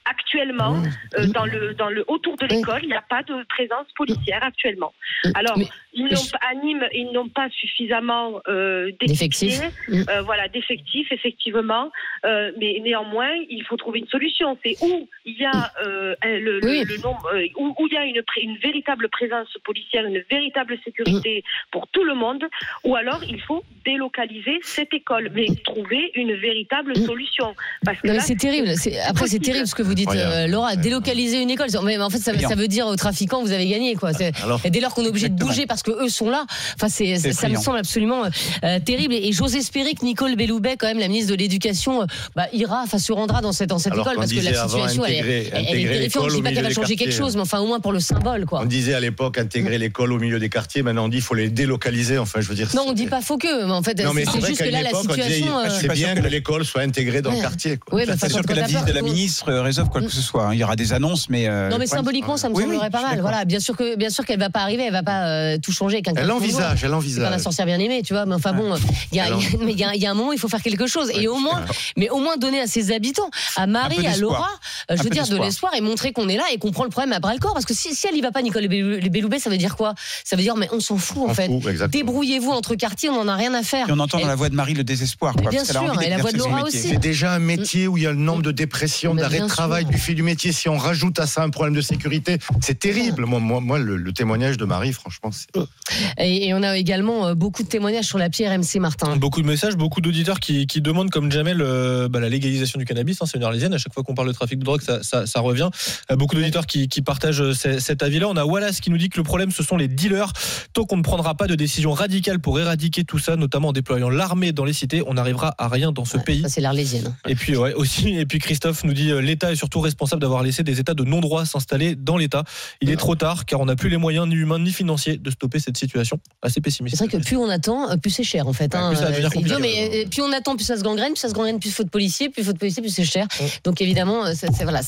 actuellement, euh, dans le dans le autour de l'école, il n'y a pas de présence policière actuellement. Alors, ils n'ont pas- à Nîmes, ils n'ont pas suffisamment euh, D'effectifs. euh, voilà, d'effectifs, effectivement. Euh, mais néanmoins, il faut trouver une solution. C'est où il y a euh, le, le- le nombre, euh, où, où il y a une, véritable présence policière, une véritable sécurité pour tout le monde, ou alors il faut délocaliser cette école, mais trouver une véritable solution. Parce que Non, mais là, c'est terrible. C'est- Après, c'est terrible ce que vous dites, euh, Laura. Délocaliser une école. Mais en fait, ça, veut dire aux trafiquants, vous avez gagné, quoi. C'est- Alors, et dès lors qu'on est obligé de bouger parce que eux sont là, enfin, c'est, C'est ça me semble absolument euh, terrible. Et, et j'ose espérer que Nicole Belloubet, quand même, la ministre de l'Éducation, euh, bah, ira, enfin, se rendra dans cette, dans cette Alors école parce que la situation, elle, est- elle est terrifiante. Je dis pas qu'elle va changer quelque chose, mais enfin, au moins pour le symbole, quoi. On disait à l'époque intégrer l'école au milieu des quartiers, maintenant on dit qu'il faut les délocaliser. Enfin, je veux dire. Non, on dit pas faux que, mais en fait, Non, mais c'est c'est vrai juste qu'à que là, la situation. euh, c'est bien que l'école soit intégrée dans le quartier. Oui, bah, enfin, sûr que la visite de ministre euh, résolve quoi que ce soit. hein. Il y aura des annonces, mais. euh, Non mais symboliquement ça me semblerait pas mal. Voilà, bien sûr que bien sûr qu'elle va pas arriver, elle va pas euh, tout changer avec un Elle envisage, elle C'est pas la envisage. sorcière bien aimée, tu vois. Mais enfin bon, il y a, il y il y un moment, il faut faire quelque chose. Et au moins, mais au moins donner à ses habitants, à Marie, à. Laura, euh, je veux dire de l'espoir et montrer qu'on est là et qu'on prend le problème à bras le corps. Parce que si, si elle y va pas, Nicole Bellou- Belloubet, ça veut dire quoi? Ça veut dire mais on s'en fout en On fait. Débrouillez-vous entre quartiers, on en a rien à faire. Et on entend dans la voix de Marie le désespoir. Quoi, bien sûr, et la voix de Laura aussi. C'est déjà un métier où il y a le nombre de dépressions, d'arrêt de travail du fait du métier. Si on rajoute à ça un problème de sécurité, c'est terrible. Moi, moi, moi le, le témoignage de Marie, franchement, c'est. Et, et on a également euh, beaucoup de témoignages sur l'appli RMC Martin. Beaucoup de messages, beaucoup d'auditeurs qui, qui demandent, comme Jamel, euh, bah, la légalisation du cannabis. Hein, c'est une arlésienne. À chaque fois qu'on parle de trafic de drogue, ça, ça, ça revient. Euh, beaucoup d'auditeurs qui, qui partagent ce- cet avis-là. On a Wallace qui nous dit que le problème, ce sont les dealers. Tant qu'on ne prendra pas de décision radicale pour éradiquer tout ça, notamment en déployant l'armée dans les cités, on n'arrivera à rien dans ce pays. Ça, c'est l'Arlésienne. Et puis ouais, aussi, et puis Christophe nous dit l'État est surtout responsable d'avoir laissé des États de non-droit s'installer dans l'État. Il est trop tard car on n'a plus les moyens ni humains ni financiers de stopper cette situation. Assez pessimiste. C'est vrai que plus on attend, euh, plus c'est cher en fait. Ouais, hein. plus ça idiot, mais euh, plus on attend, plus ça se gangrène, plus ça se gangrène, plus faute de policier, plus faute de policier, plus c'est cher. Donc évidemment, euh, c'est voilà,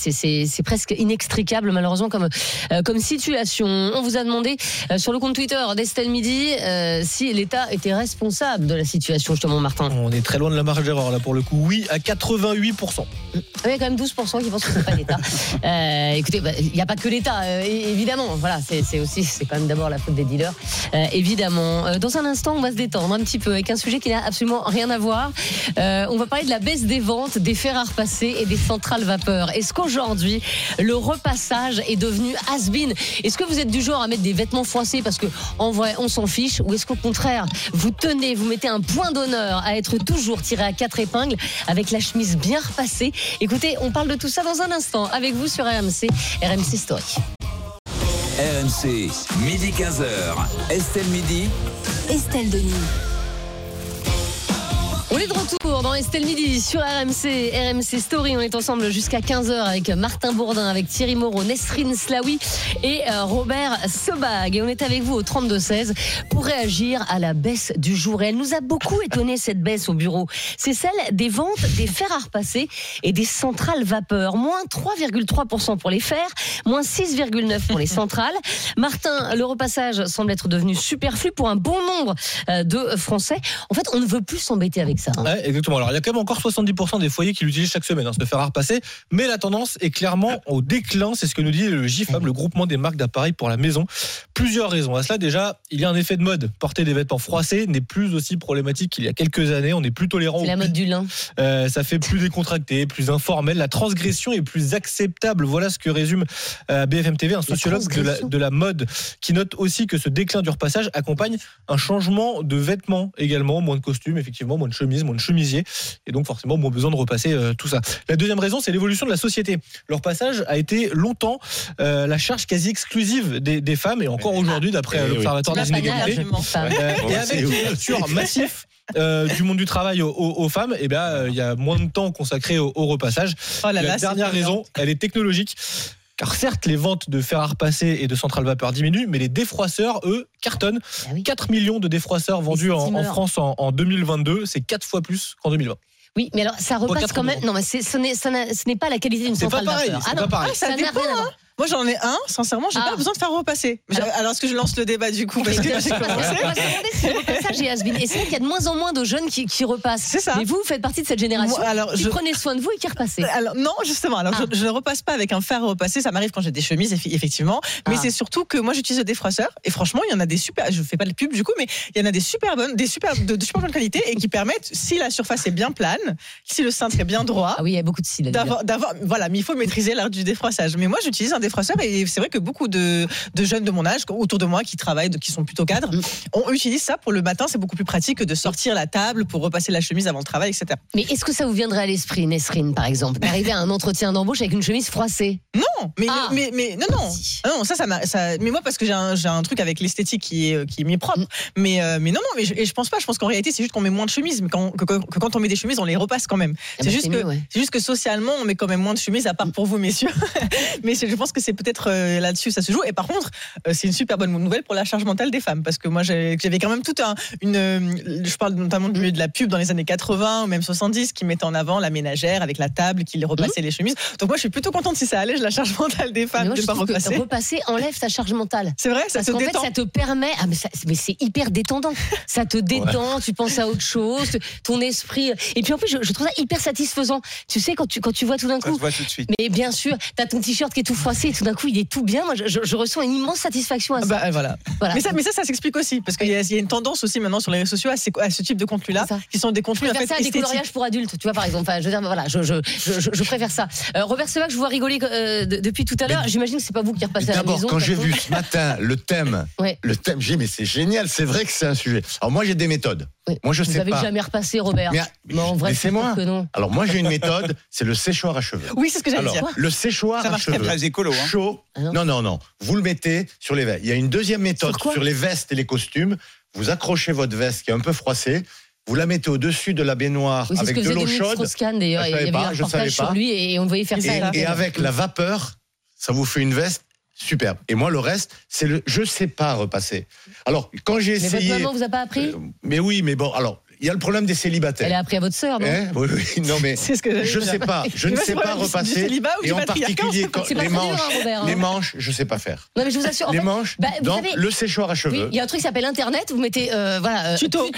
presque inextricable malheureusement comme euh, comme situation. On vous a demandé euh, sur le compte Twitter d'Estelle Midi euh, si l'État était responsable de la situation justement, Martin. On est très loin de la marge d'erreur là pour le coup. Oui, à 88%. Il y a quand même 12% qui pensent que c'est pas l'État. Euh, écoutez, bah, il n'y a pas que l'État, euh, évidemment. Voilà, c'est aussi, c'est quand même d'abord la faute des dealers, euh, évidemment. Euh, dans un instant, on va se détendre un petit peu avec un sujet qui n'a absolument rien à voir. Euh, on va parler de la baisse des ventes des fers à repasser et des centrales vapeur. Est-ce qu'aujourd'hui, le repassage est devenu has-been? Est-ce que vous êtes du genre à mettre des vêtements froissés parce que en vrai, on s'en fiche? Ou est-ce qu'au contraire, vous tenez, vous mettez un point d'honneur à être toujours tiré à quatre épingles avec la chemise bien repassée? Écoutez, on parle de tout ça dans un instant avec vous sur RMC, RMC Story. RMC, midi 15h. Estelle Midi. Estelle Denis. On est de retour dans Estelle Midi sur RMC, RMC Story. On est ensemble jusqu'à 15h avec Martin Bourdin, avec Thierry Moreau, Nesrine Slaoui et euh, Robert Sebag. Et on est avec vous au 32-16 pour réagir à la baisse du jour. Et elle nous a beaucoup étonné cette baisse au bureau. C'est celle des ventes des fers à repasser et des centrales vapeur. Moins 3,3% pour les fers, moins 6,9% pour les centrales. Martin, le repassage semble être devenu superflu pour un bon nombre euh, de Français. En fait, on ne veut plus s'embêter avec ça. Hein. Ouais, exactement. Alors, il y a quand même encore 70% des foyers qui l'utilisent chaque semaine, hein, se faire repasser. Mais la tendance est clairement au déclin. C'est ce que nous dit le GIFAM, le groupement des marques d'appareils pour la maison. Plusieurs raisons. À cela, déjà, il y a un effet de mode. Porter des vêtements froissés n'est plus aussi problématique qu'il y a quelques années. On est plus tolérant. C'est la mode du lin. Euh, ça fait plus décontracté, plus informel. La transgression est plus acceptable. Voilà ce que résume euh, BFM TV, un sociologue de la, transgression. de la mode, qui note aussi que ce déclin du repassage accompagne un changement de vêtements également, moins de costumes, effectivement, moins de chemises, moins de chemisiers, et donc forcément moins besoin de repasser euh, tout ça. La deuxième raison, c'est l'évolution de la société. Le repassage a été longtemps euh, la charge quasi exclusive des, des femmes, et encore aujourd'hui, d'après Eh euh, oui. l'Observatoire des inégalités. Euh, et avec une ouverture massif euh, du monde du travail aux, aux- aux femmes, et ben euh, il y a moins de temps consacré au, au repassage. Oh là la là, dernière raison, elle est technologique. Car certes, les ventes de fer à repasser et de centrales vapeur diminuent, mais les défroisseurs, eux, cartonnent. Ah oui. 4 millions de défroisseurs vendus en. France en, en 2022, c'est 4 fois plus qu'en 2020. Oui, mais alors ça repasse quand même. Non, mais c'est- ce n'est pas la qualité d'une C'est pas centrale pareil, vapeur. c'est Ah pas pareil. Ah, ça n'a dépend, rien à voir. Moi j'en ai un, sincèrement, j'ai Ah. pas besoin de faire repasser. Alors, est-ce que je lance le débat du coup? Parce que j'ai commencé. Et c'est vrai qu'il y a de moins en moins de jeunes qui, qui repassent. C'est ça. Mais vous, vous faites partie de cette génération Moi, alors, qui je- prenez soin de vous et qui repassez. Alors non, justement. Alors Ah. je, je ne repasse pas avec un fer à repasser. Ça m'arrive quand j'ai des chemises, effectivement. Mais Ah. c'est surtout que moi j'utilise le défroisseur et franchement il y en a des super. Je fais pas de pub du coup, mais il y en a des super bonnes, des super de, de super bonne qualité et qui permettent, si la surface est bien plane, si le cintre est bien droit. Ah oui, il y a beaucoup de cils. d'avoir- voilà, mais il faut maîtriser l'art du défroissage. Mais moi, j'utilise un et c'est vrai que beaucoup de, de jeunes de mon âge autour de moi qui travaillent, qui sont plutôt cadres, Mm. on utilise ça pour le matin. C'est beaucoup plus pratique que de sortir la table pour repasser la chemise avant le travail, etc. Mais est-ce que ça vous viendrait à l'esprit, Nesrine, par exemple, d'arriver à un entretien d'embauche avec une chemise froissée? Non, mais, Ah. mais, mais non, non. Ah non, ça, ça, ça- mais moi, parce que j'ai un, truc avec l'esthétique qui est, qui m'est propre. Mm. Mais, euh, mais non, non, mais je, et je pense pas. Je pense qu'en réalité, c'est juste qu'on met moins de chemises. Mais quand, que, que- que quand on met des chemises, on les repasse quand même. Ah c'est bah, juste c'est que, mieux, ouais. c'est juste que socialement, on met quand même moins de chemises, à part pour vous, messieurs. mais je pense que c'est peut-être euh, là-dessus ça se joue. Et par contre, euh, c'est une super bonne nouvelle pour la charge mentale des femmes, parce que moi, j'avais quand même tout un, une, euh, je parle notamment du milieu de la pub dans les années 80 ou même 70, qui mettait en avant la ménagère avec la table, qui repassait les chemises. Donc moi, je suis plutôt contente si ça allège la charge mentale des femmes moi, de je pas repasser. repasser enlève ta charge mentale. C'est vrai, ça Parce te qu'en fait, détend. ça te permet. Ah, mais, mais c'est hyper détendant. Ça te détend, tu penses à autre chose, ton esprit. Et puis en plus, je, je trouve ça hyper satisfaisant. Tu sais, quand tu, quand tu vois tout d'un Ça coup. se voit tout de suite. Mais bien sûr, t'as ton t-shirt qui est tout froissé et tout d'un coup, il est tout bien. Moi, je, je- je ressens une immense satisfaction à ça. Bah, voilà. Voilà. Mais ça, mais ça, ça s'explique aussi, parce qu'il y, a- il y a une tendance aussi maintenant sur les réseaux sociaux à, ces- à ce type de contenu-là, qui sont des Je contenus en préfère fait ça à des coloriages pour adultes, tu vois, par exemple. Enfin, je veux dire, voilà, je, je, je, je- je préfère ça. Euh, Robert Sevac, je vous vois rigoler euh, de- depuis tout à l'heure. J'imagine que c'est pas vous qui repassez à la D'abord, maison. quand j'ai vu ce matin le thème, Ouais. le thème, j'ai dit, mais c'est génial, c'est vrai que c'est un sujet. Alors moi, j'ai des méthodes. Moi, je vous sais avez pas. jamais repassé, Robert. Mais, Mais en vrai, c'est sûr que non. Alors moi, j'ai une méthode, c'est le séchoir à cheveux. Oui, c'est ce que j'allais dire. Le séchoir Ça à marche cheveux. très écolo, hein. Chaud. non. non, non, Vous le mettez sur les vestes. Il y a une deuxième méthode sur, les vestes et les costumes. Vous accrochez votre veste qui est un peu froissée. Vous la mettez au-dessus de la baignoire Oui, avec que de l'eau chaude. D'ailleurs. Il y avait pas, un je savais reportage sur lui et on le voyait faire ça. Et, l'antenne. et avec la vapeur, ça vous fait une veste superbe. Et moi, le reste, c'est le je sais pas repasser. Alors, quand j'ai Mais essayé. votre maman vous a pas appris Mais oui, mais bon, alors, il y a le problème des célibataires. Elle a appris à votre sœur, non Hein oui, oui, non mais C'est ce que je dire. sais pas, je ne sais c'est pas repasser célibat ou du et en particulier quand les manches, hein, Robert, hein. les manches, je sais pas faire. Non, mais je vous assure. en les fait, manches, bah, vous dans savez- le séchoir à Oui, cheveux. il y a un truc qui s'appelle Internet. Vous mettez euh, voilà euh, Tuto.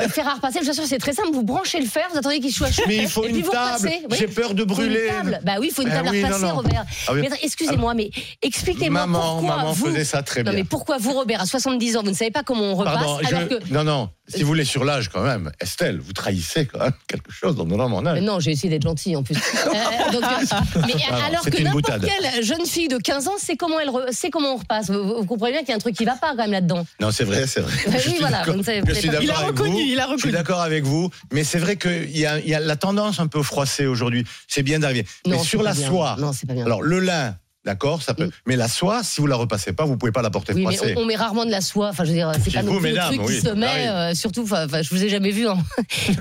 euh, fer à repasser. Je vous assure, c'est très simple. Vous branchez le fer, vous attendez qu'il soit chaud. Mais il faut une table. J'ai peur de brûler. table. Bah oui, il faut une Eh table à non, repasser, non. Robert. Ah excusez-moi, mais expliquez-moi Maman, pourquoi maman vous. faisait ça très Non, bien. mais pourquoi vous, Robert, à 70 ans, vous ne savez pas comment on repasse alors que. non, non. Si vous voulez sur l'âge quand même, Estelle, vous trahissez quand même quelque chose en donnant mon âge. Mais non, j'ai essayé d'être gentil en plus. Euh, donc, euh, mais alors que n'importe quelle jeune fille de 15 ans sait comment elle re- sait comment on repasse. Vous, vous- vous comprenez bien qu'il y a un truc qui va pas quand même là-dedans. Non, c'est vrai, c'est vrai. Oui, Je suis voilà, ne je suis Il a avec reconnu, vous. il a Je suis d'accord avec vous, mais c'est vrai qu'il y a, il y a la tendance un peu froissée aujourd'hui. C'est bien d'arriver. Mais sur la bien. soie, Non, c'est pas bien. alors le lin, d'accord, ça peut. Mais la soie, si vous la repassez pas, vous pouvez pas la porter Oui, mais froissée. on, on met rarement de la soie. Enfin, je veux dire, c'est pas non vous, plus le mesdames, truc qui oui, se ça met. arrive. euh, surtout, enfin, je vous ai jamais vu en,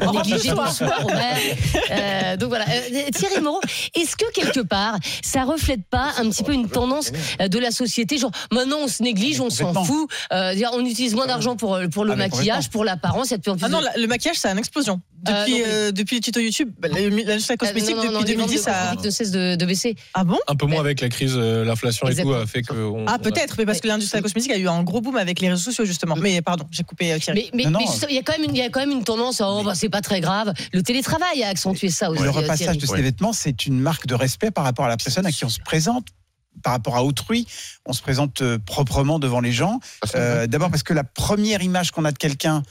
en négligé de soie, Robert. Euh, donc voilà. Euh, Thierry Moreau, est-ce que quelque part, ça reflète pas un petit peu une tendance euh, de la société, genre maintenant on se néglige, on s'en fout, euh, on utilise moins d'argent pour pour le Ah, maquillage, pour l'apparence, il y a de plus en plus Ah non, de- la- le maquillage, c'est une explosion. Euh, Depuis, non, mais- euh, depuis le tuto YouTube, la- l'industrie Euh, cosmétique, non, non, non, depuis les ventes de 2010, ça. ne cesse de, de baisser. Ah bon? Un peu moins avec la crise, euh, l'inflation et tout a fait que. on- Ah peut-être, mais parce que l'industrie cosmétique a eu un gros boom avec les réseaux sociaux justement. Mais pardon, j'ai coupé euh, Thierry. Mais, il y a quand même une, il y a quand même une tendance, à, oh, bah, c'est pas très grave. Le télétravail a accentué ça aussi. Le euh, repassage Thierry. de ces vêtements, c'est une marque de respect par rapport à la personne à qui on se présente. Par rapport à autrui, on se présente proprement devant les gens. Euh, D'abord parce que la première image qu'on a de quelqu'un,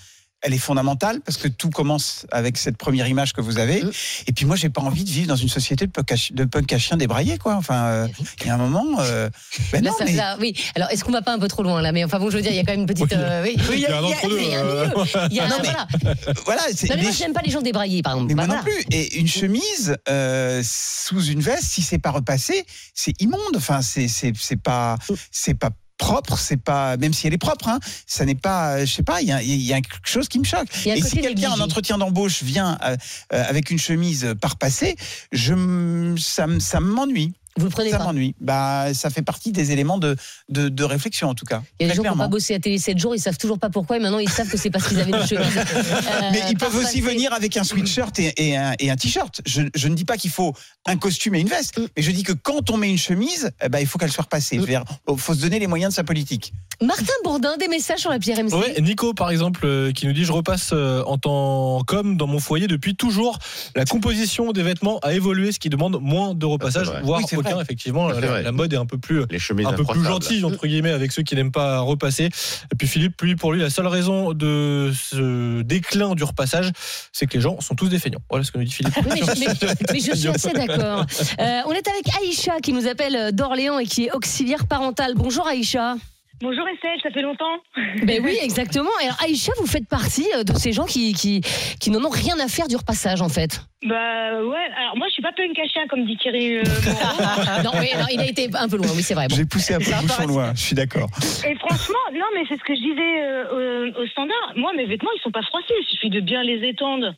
elle est fondamentale parce que tout commence avec cette première image que vous avez. Mm. Et puis moi, j'ai pas envie de vivre dans une société de punk à, chi- de punk à chien débraillé, quoi. Enfin, euh, il y a un moment. euh, ben Là, non, ça- mais- là, oui. Alors, est-ce qu'on va pas un peu trop loin là? Mais enfin bon, je veux dire, il y a quand même une petite. euh, oui. Il y a un entre-deux, il y a un euh. milieu. Il y a un- Non, mais- voilà. voilà, Non, mais moi, j'aime pas les gens débraillés, par exemple. Mais Bah, moi non voilà. plus. Et une chemise euh, sous une veste, si c'est pas repassé, c'est immonde. Enfin, c'est c'est c'est pas c'est pas propre. C'est pas même si elle est propre. Hein, ça n'est pas. Je sais pas. Il y y a quelque chose qui me choque. Et si quelqu'un en entretien d'embauche vient euh, euh, avec une chemise pas repassée, je ça ça m'ennuie. Vous le prenez Ça pas. m'ennuie. Bah, ça fait partie des éléments de, de, de réflexion, en tout cas. Il y a des gens qui n'ont pas bossé à télé 7 jours, ils savent toujours pas pourquoi, et maintenant ils savent que c'est parce qu'ils avaient une chemise. euh, Mais ils peuvent aussi venir avec un sweatshirt et, et un, et un t-shirt. Je, je ne dis pas qu'il faut un costume et une veste, Mm. mais je dis que quand on met une chemise, eh ben, il faut qu'elle soit repassée. Il faut se donner les moyens de sa politique. Martin Bourdin, des messages sur la pierre MC. Ouais, Nico par exemple euh, qui nous dit je repasse euh, en tant qu'homme dans mon foyer depuis toujours. La composition des vêtements a évolué, ce qui demande moins de repassage, c'est vrai. voire Oui, effectivement. La, mode est un peu plus Les chemises un peu plus gentille entre guillemets avec ceux qui n'aiment pas repasser. Et puis Philippe, lui pour lui la seule raison de ce déclin du repassage, c'est que les gens sont tous des feignants. Voilà ce que nous dit Philippe. Oui, mais, mais- mais je suis assez d'accord. Euh, on est avec Aïcha qui nous appelle d'Orléans et qui est auxiliaire parentale. Bonjour Aïcha. Bonjour Estelle, ça fait longtemps. Ben oui, exactement. Et alors Aïcha, vous faites partie euh, de ces gens qui, qui, qui n'en ont rien à faire du repassage en fait. Bah ouais, alors moi je suis pas punk à comme dit Thierry. euh, Moreau. non, mais non, il a été un peu loin, oui c'est vrai. Bon. J'ai poussé un peu le bouchon loin, je suis d'accord. Et franchement, non mais c'est ce que je disais euh, au, au standard. Moi mes vêtements ils sont pas froissés, il suffit de bien les étendre.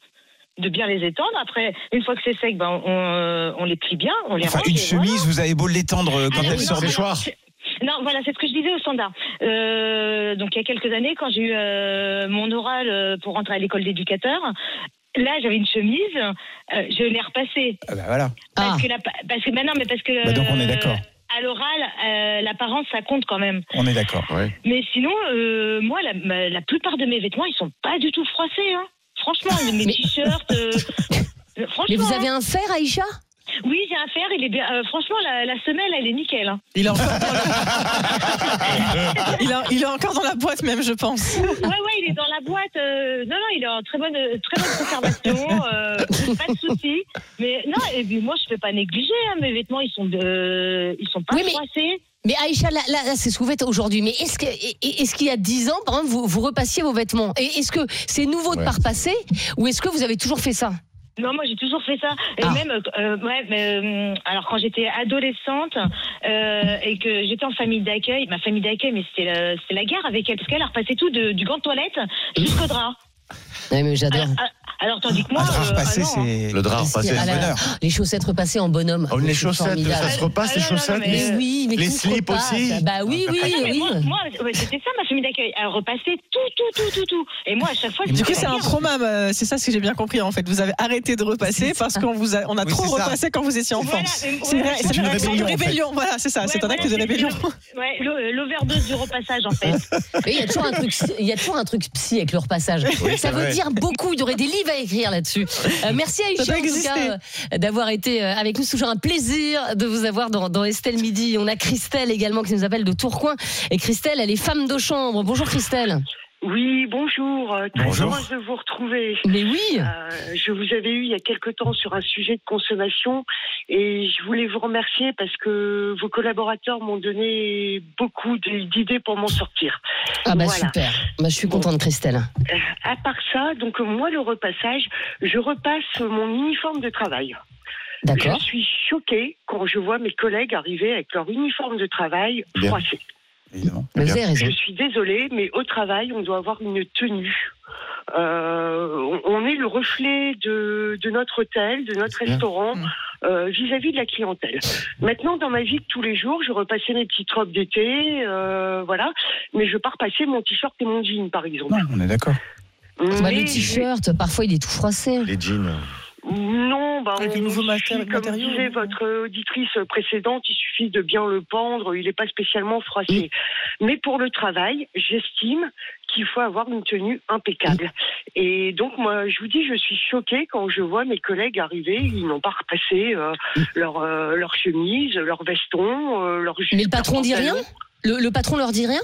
De bien les étendre. Après, une fois que c'est sec, ben, on, euh, on les plie bien, on les Enfin, range. une voilà. chemise, vous avez beau l'étendre quand Ah, elle non, sort non, des choirs. Non, voilà, c'est ce que je disais au standard. Euh, donc il y a quelques années, quand j'ai eu euh, mon oral euh, pour rentrer à l'école d'éducateur, là j'avais une chemise, euh, je l'ai repassée. Ah bah voilà. Parce que la, parce que maintenant, mais parce que Bah donc on est euh, d'accord. à l'oral, euh, l'apparence ça compte quand même. On est d'accord. Mais sinon, euh, moi, la, la plupart de mes vêtements, ils sont pas du tout froissés. Hein. Franchement, mes t-shirts. euh, franchement. Mais vous avez un fer Aïcha? Oui, j'ai un fer. Il est bien. euh, franchement, la, la semelle, elle est nickel. hein. Il est encore dans le- il est- il est encore dans la boîte même, je pense. Ouais, ouais, il est dans la boîte. euh, non, non, il est en très bonne, très bonne conservation. euh, pas de souci. Mais non, et puis moi, je ne peux pas négliger. hein, mes vêtements, ils sont, de, ils sont pas Oui, mais- froissés. Mais Aïcha, là, là, là, c'est ce que vous faites aujourd'hui. Mais est-ce que, est- est-ce qu'il y a 10 ans, par exemple, vous, vous repassiez vos vêtements? Et est-ce que c'est nouveau de Ouais. pas repasser Ou est-ce que vous avez toujours fait ça? Non, moi j'ai toujours fait ça. Et Ah. même, euh, ouais, mais, euh, alors quand j'étais adolescente euh, et que j'étais en famille d'accueil, ma famille d'accueil, mais c'était la, la guerre avec elle, parce qu'elle a repassé tout de- du gant de toilette jusqu'au drap. Oui, mais j'adore. Alors, ah, tandis que moi, Un drap euh, repassé, ah hein. c'est Le drap repassé. c'est bonheur. Les chaussettes repassées en bonhomme. Oh, les chaussettes, formidable. ça se repasse, les Ah, non, non, chaussettes mais- Mais oui, mais Les slips repasse. aussi Bah oui, oui, Ah oui. moi, c'était ça ma famille d'accueil. Elle repassait tout, tout, tout, tout, tout. Et moi, à chaque fois, je Du coup, c'est un trauma. euh, C'est ça ce que j'ai bien compris en fait. Vous avez arrêté de repasser parce qu'on vous a, on a Oui, trop repassé quand vous étiez enfant. C'est une rébellion. Voilà, c'est ça. C'est un acte de rébellion. L'overdose du repassage en fait. Il y a toujours un truc, il y a toujours un truc psy avec le repassage. ça veut dire beaucoup. Il y aurait des livres à écrire là-dessus. Euh, merci Aïcha en tout exister. cas euh, d'avoir été euh, avec nous. C'est toujours un plaisir de vous avoir dans, dans Estelle Midi. On a Christelle également qui nous appelle de Tourcoing. Et Christelle, elle est femme de chambre. Bonjour Christelle. Oui, bonjour. euh, Très Bonjour. heureuse de vous retrouver. Mais oui. Euh, je vous avais eu il y a quelque temps sur un sujet de consommation et je voulais vous remercier parce que vos collaborateurs m'ont donné beaucoup d'idées pour m'en sortir. Ah bah Voilà. super. Bah, je suis contente Christelle. Euh, À part ça, donc moi le repassage, je repasse mon uniforme de travail. D'accord. Je suis choquée quand je vois mes collègues arriver avec leur uniforme de travail Bien. froissé. Évidemment. Mais vous avez raison. Je suis désolée, mais au travail, on doit avoir une tenue. Euh, on- est le reflet de, de notre hôtel, de notre restaurant, Mm. euh, vis-à-vis de la clientèle. Maintenant, dans ma vie de tous les jours, je repassais mes petites robes d'été, euh, voilà, mais je pars passer mon t-shirt et mon jean, par exemple. Non, on est d'accord. Bah, le t-shirt, parfois il est tout froissé. Les jeans. Non, bah, Avec on les nouveaux suffit, maté- comme matériaux, disait votre auditrice précédente, il suffit de bien le pendre, il n'est pas spécialement froissé. Mais pour le travail, j'estime qu'il faut avoir une tenue impeccable. Et donc, moi, je vous dis, je suis choquée quand je vois mes collègues arriver, ils n'ont pas repassé euh, leur, euh, leur chemise, leur veston, euh, leur Mais le patron dit rien? Le, le patron leur dit rien?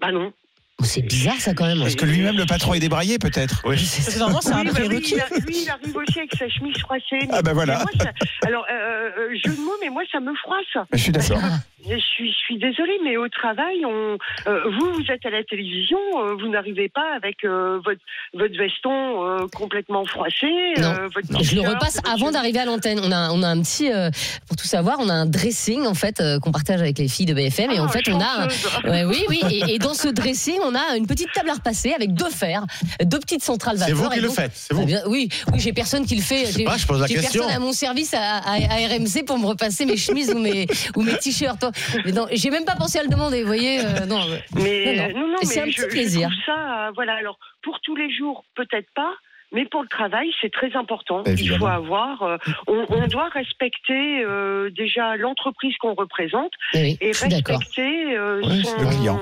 Bah non. Oh, C'est bizarre ça quand même. Parce que lui-même, le patron est débraillé, peut-être. Oui. Que normalement, c'est un Oui, bah oui, prérequis. il a- lui, il arrive aussi avec sa chemise froissée. mais- Ah bah voilà. mais moi, ça- alors, euh, euh, jeu de mots, mais moi, ça me froisse. Je suis d'accord. Je suis, je suis désolée, mais au travail, on, euh, vous, vous êtes à la télévision, euh, vous n'arrivez pas avec euh, votre, votre veston euh, complètement froissé. Non. euh, Je le repasse avant chemise. d'arriver à l'antenne. On a, on a un petit, euh, pour tout savoir, on a un dressing en fait euh, qu'on partage avec les filles de BFM et en Ah, fait on a, un- chanceuse. ouais, oui, oui, et, et dans ce dressing on a une petite table à repasser avec deux fers, deux petites centrales C'est vapeur. vous qui le donc- faites, c'est vous. bien, Oui, oui, j'ai personne qui le fait. sais J'ai pas, je pose la j'ai question. personne à mon service à, à- à RMC pour me repasser mes chemises ou mes, ou mes t-shirts. Mais non, j'ai même pas pensé à le demander. Vous voyez, euh, non. Mais Non, non. non, non, c'est un je, petit je plaisir. ça, euh, voilà. Alors, pour tous les jours, peut-être pas. Mais pour le travail, c'est très important. Bah, Il faut avoir. euh, on, on doit respecter euh, déjà l'entreprise qu'on représente Eh oui, et respecter euh, Ouais, son- client.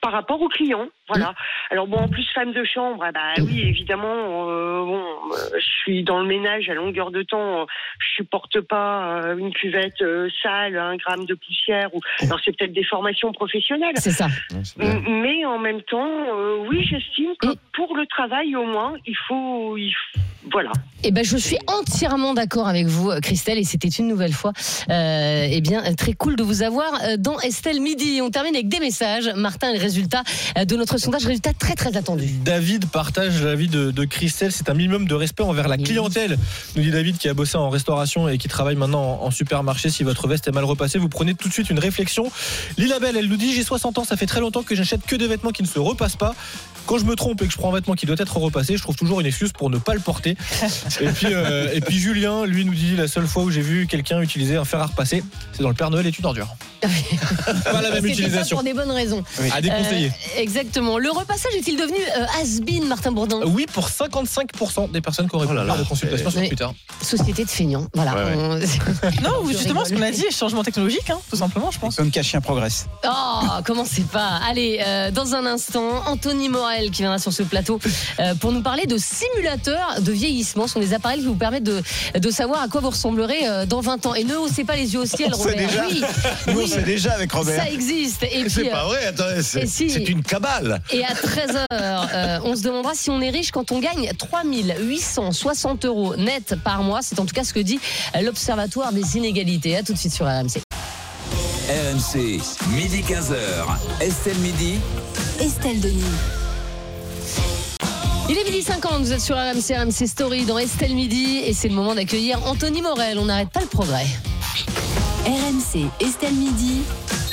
par rapport au client. Voilà. Alors bon, en plus femme de chambre, ah bah oui, évidemment. euh, bon, je suis dans le ménage à longueur de temps. Je supporte pas une cuvette sale, un gramme de poussière. Ou alors c'est peut-être des formations professionnelles. C'est ça. Mais en même temps, oui, j'estime que pour le travail, au moins, il faut, il voilà. Eh ben, je suis entièrement d'accord avec vous, euh, Christelle, et c'était une nouvelle fois, euh, eh bien, très cool de vous avoir euh, dans Estelle Midi. On termine avec des messages. Martin, les résultats de notre sondage, résultats très très attendus. David partage l'avis de, de Christelle. C'est un minimum de respect envers la clientèle. Nous dit David qui a bossé en restauration et qui travaille maintenant en, en supermarché. Si votre veste est mal repassée, vous prenez tout de suite une réflexion. Lila Belle, elle nous dit J'ai 60 ans, ça fait très longtemps que j'achète que des vêtements qui ne se repassent pas. Quand je me trompe et que je prends un vêtement qui doit être repassé, je trouve toujours une excuse pour ne pas le porter. Et puis, euh, et puis Julien, lui, nous dit La seule fois où j'ai vu quelqu'un utiliser un fer à repasser, c'est dans le Père Noël est une ordure. pas la même utilisation. pour des bonnes raisons. À déconseiller. Euh, exactement. Le repassage est-il devenu euh, has-been, Martin Bourdin Oui, pour 55% des personnes qui auraient Oh de consultation sur. Twitter. Société de feignants. Voilà. Ouais, ouais. On- Non, ou justement, ce qu'on a dit, changement technologique, hein, tout simplement, je pense. Comme Cachien progresse. Oh, comment c'est pas Allez, euh, dans un instant, Anthony Morel. Qui viendra sur ce plateau euh, pour nous parler de simulateurs de vieillissement. Ce sont des appareils qui vous permettent de, de savoir à quoi vous ressemblerez euh, dans 20 ans. Et ne haussez pas les yeux au ciel, On sait Robert. déjà. Oui, Nous, on oui, sait déjà avec Robert. Ça existe. Et puis, C'est euh, pas vrai, attendez, et c'est si- c'est une cabale. Et à 13h, on se demandera si on est riche quand on gagne 3860 euros net par mois. C'est en tout cas ce que dit euh, l'Observatoire des inégalités. À tout de suite sur RMC. RMC, midi 15h. Estelle Midi. Estelle Denis. Il est midi 50, vous êtes sur RMC, RMC Story dans Estelle Midi et c'est le moment d'accueillir Anthony Morel. On n'arrête pas le progrès. RMC, Estelle Midi.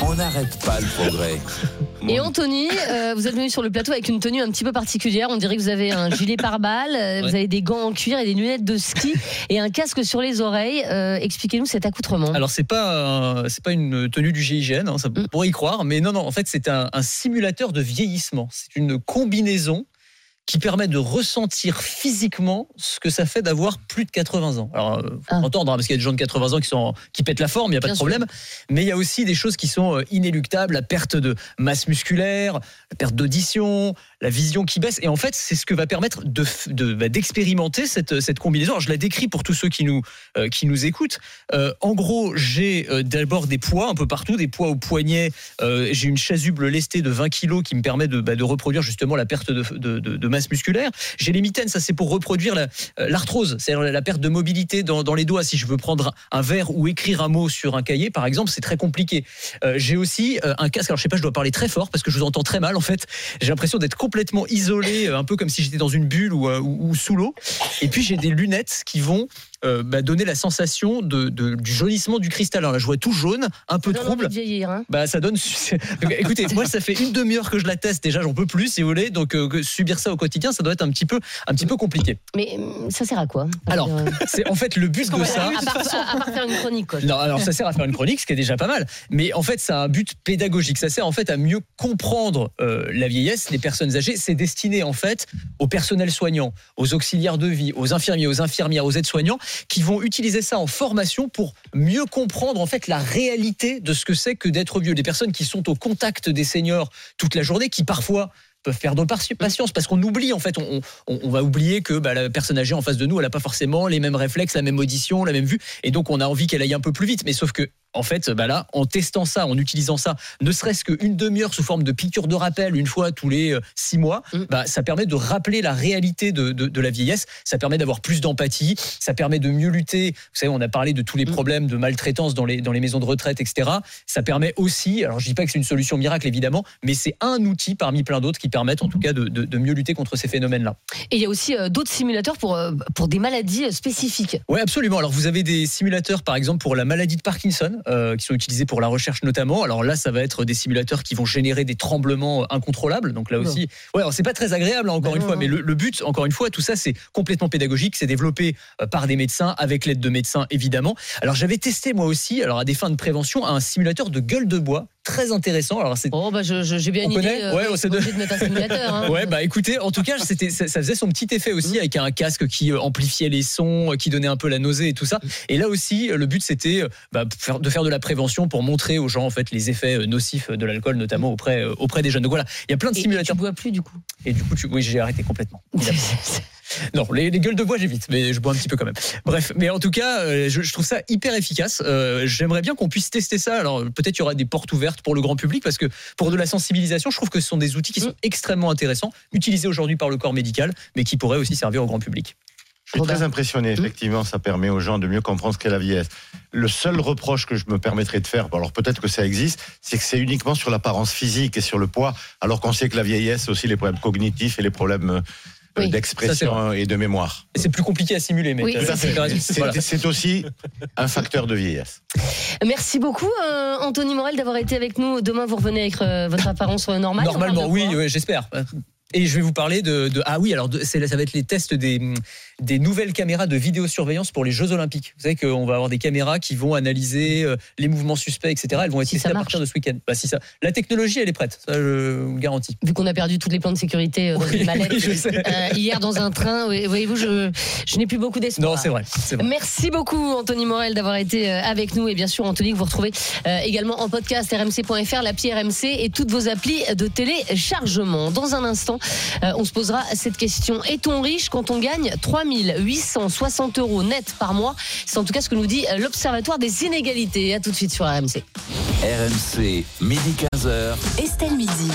On n'arrête pas le progrès. Et Anthony, euh, vous êtes venu sur le plateau avec une tenue un petit peu particulière. On dirait que vous avez un gilet pare-balles, euh, vous avez des gants en cuir et des lunettes de ski et un casque sur les oreilles. Euh, Expliquez-nous cet accoutrement. Alors c'est pas c'est pas une tenue du GIGN, hein, ça Mm. pourrait y croire, mais non non, en fait c'est un, un simulateur de vieillissement. C'est une combinaison qui permet de ressentir physiquement ce que ça fait d'avoir plus de 80 ans. Alors, euh, faut entendre, hein, parce qu'il y a des gens de 80 ans qui, sont, qui pètent la forme, il n'y a pas Bien de sûr. problème. Mais il y a aussi des choses qui sont euh, inéluctables, la perte de masse musculaire, la perte d'audition, la vision qui baisse. Et en fait, c'est ce que va permettre de f- de- bah, d'expérimenter cette, cette combinaison. Alors, je la décris pour tous ceux qui nous, euh, qui nous écoutent. Euh, en gros, j'ai euh, d'abord des poids un peu partout, des poids au poignet. Euh, j'ai une chasuble lestée de 20 kilos qui me permet de, bah, de reproduire justement la perte de, de- de- de musculaire. J'ai les mitaines, ça c'est pour reproduire euh, l'arthrose, c'est-à-dire la perte de mobilité dans, les doigts. Si je veux prendre un verre ou écrire un mot sur un cahier, par exemple, c'est très compliqué. Euh, j'ai aussi euh, un casque. Alors je sais pas, je dois parler très fort parce que je vous entends très mal en fait. J'ai l'impression d'être complètement isolé, un peu comme si j'étais dans une bulle ou sous l'eau. Et puis j'ai des lunettes qui vont euh, bah, donner la sensation de, de- du jaunissement du cristal. Alors là, je vois tout jaune, un peu Ça trouble. vieillir, hein. Bah, ça donne. Écoutez, moi, ça fait une demi-heure que je la teste. Déjà, j'en peux plus, si vous voulez. Donc, euh, subir ça au quotidien, ça doit être un petit peu, un petit peu compliqué. Mais hum, ça sert à quoi? Alors, c'est en fait le but de ça. à, part, à part faire une chronique, quoi. Non, alors ça sert à faire une chronique, ce qui est déjà pas mal. Mais en fait, ça a un but pédagogique. Ça sert en fait à mieux comprendre euh, la vieillesse, les personnes âgées. C'est destiné en fait au personnel soignant, aux auxiliaires de vie, aux infirmiers, aux infirmières, aux aides-soignants, qui vont utiliser ça en formation pour mieux comprendre en fait la réalité de ce que c'est que d'être vieux. Des personnes qui sont au contact des seniors toute la journée, qui parfois peuvent perdre patience parce qu'on oublie en fait on, va oublier que bah, la personne âgée en face de nous elle a pas forcément les mêmes réflexes la même audition la même vue et donc on a envie qu'elle aille un peu plus vite mais sauf que en fait, bah là, en testant ça, en utilisant ça, ne serait-ce qu'une demi-heure sous forme de piqûre de rappel, une fois tous les euh, six mois, bah, ça permet de rappeler la réalité de, de- de la vieillesse. Ça permet d'avoir plus d'empathie. Ça permet de mieux lutter. Vous savez, on a parlé de tous les problèmes de maltraitance dans les, dans les maisons de retraite, etc. Ça permet aussi, alors je dis pas que c'est une solution miracle évidemment, mais c'est un outil parmi plein d'autres qui permettent en tout cas de, de- de mieux lutter contre ces phénomènes-là. Et il y a aussi euh, d'autres simulateurs pour, euh, pour des maladies spécifiques. Oui, absolument. Alors, vous avez des simulateurs, par exemple, pour la maladie de Parkinson, euh, qui sont utilisés pour la recherche notamment. Alors là, ça va être des simulateurs qui vont générer des tremblements incontrôlables. Donc là aussi, ouais, alors c'est pas très agréable, hein, encore une non, fois. non. Mais le, le but, encore une fois, tout ça, c'est complètement pédagogique. C'est développé euh, par des médecins, avec l'aide de médecins, évidemment. Alors, j'avais testé moi aussi, alors à des fins de prévention, un simulateur de gueule de bois. Très intéressant. Alors, c'est Oh, bah, j'ai bien On une idée. connaît euh, Ouais, de- de mettre un simulateur. hein. Ouais, bah écoutez, en tout cas, c'était, ça, ça faisait son petit effet aussi avec un casque qui euh, amplifiait les sons, qui donnait un peu la nausée et tout ça. Et là aussi, le but c'était bah, de faire de la prévention pour montrer aux gens en fait les effets euh, nocifs de l'alcool, notamment auprès euh, auprès des jeunes. Donc voilà, il y a plein de Et- et simulateurs. tu bois plus du coup? Et du coup, tu... oui, j'ai arrêté complètement. Non, les, les gueules de bois, j'évite, mais je bois un petit peu quand même. Bref, mais en tout cas, euh, je, je trouve ça hyper efficace. Euh, J'aimerais bien qu'on puisse tester ça. Alors, peut-être il y aura des portes ouvertes pour le grand public, parce que pour de la sensibilisation, je trouve que ce sont des outils qui sont extrêmement intéressants, utilisés aujourd'hui par le corps médical, mais qui pourraient aussi servir au grand public. Je suis très impressionné, effectivement, ça permet aux gens de mieux comprendre ce qu'est la vieillesse. Le seul reproche que je me permettrais de faire, alors peut-être que ça existe, c'est que c'est uniquement sur l'apparence physique et sur le poids, alors qu'on sait que la vieillesse, c'est aussi les problèmes cognitifs et les problèmes euh, Oui, d'expression et de mémoire. Et c'est plus compliqué à simuler, mais Oui, t'as c'est- Voilà. aussi un facteur de vieillesse. Merci beaucoup, euh, Anthony Morel, d'avoir été avec nous. Demain, vous revenez avec euh, votre apparence normale. Normalement, oui, j'espère. Et je vais vous parler de, de- ah oui alors de- ça va être les tests des des nouvelles caméras de vidéosurveillance pour les Jeux Olympiques. Vous savez qu'on va avoir des caméras qui vont analyser euh, les mouvements suspects, etc. Elles vont être testées à partir de ce week-end. Bah, si ça, la technologie elle est prête, ça je vous le garantis. Vu qu'on a perdu tous les plans de sécurité euh, dans Oui, une mallette oui, je sais. euh, hier dans un train, voyez-vous, je, je n'ai plus beaucoup d'espoir. Non, c'est vrai. Merci beaucoup, Anthony Morel, d'avoir été avec nous. Et bien sûr, Anthony, que vous retrouvez également en podcast rmc.fr, l'appli RMC et toutes vos applis de téléchargement. Dans un instant, on se posera cette question. Est-on riche quand on gagne 3860 euros net par mois C'est en tout cas ce que nous dit l'Observatoire des inégalités. À tout de suite sur RMC. RMC, midi 15h. Estelle Midi.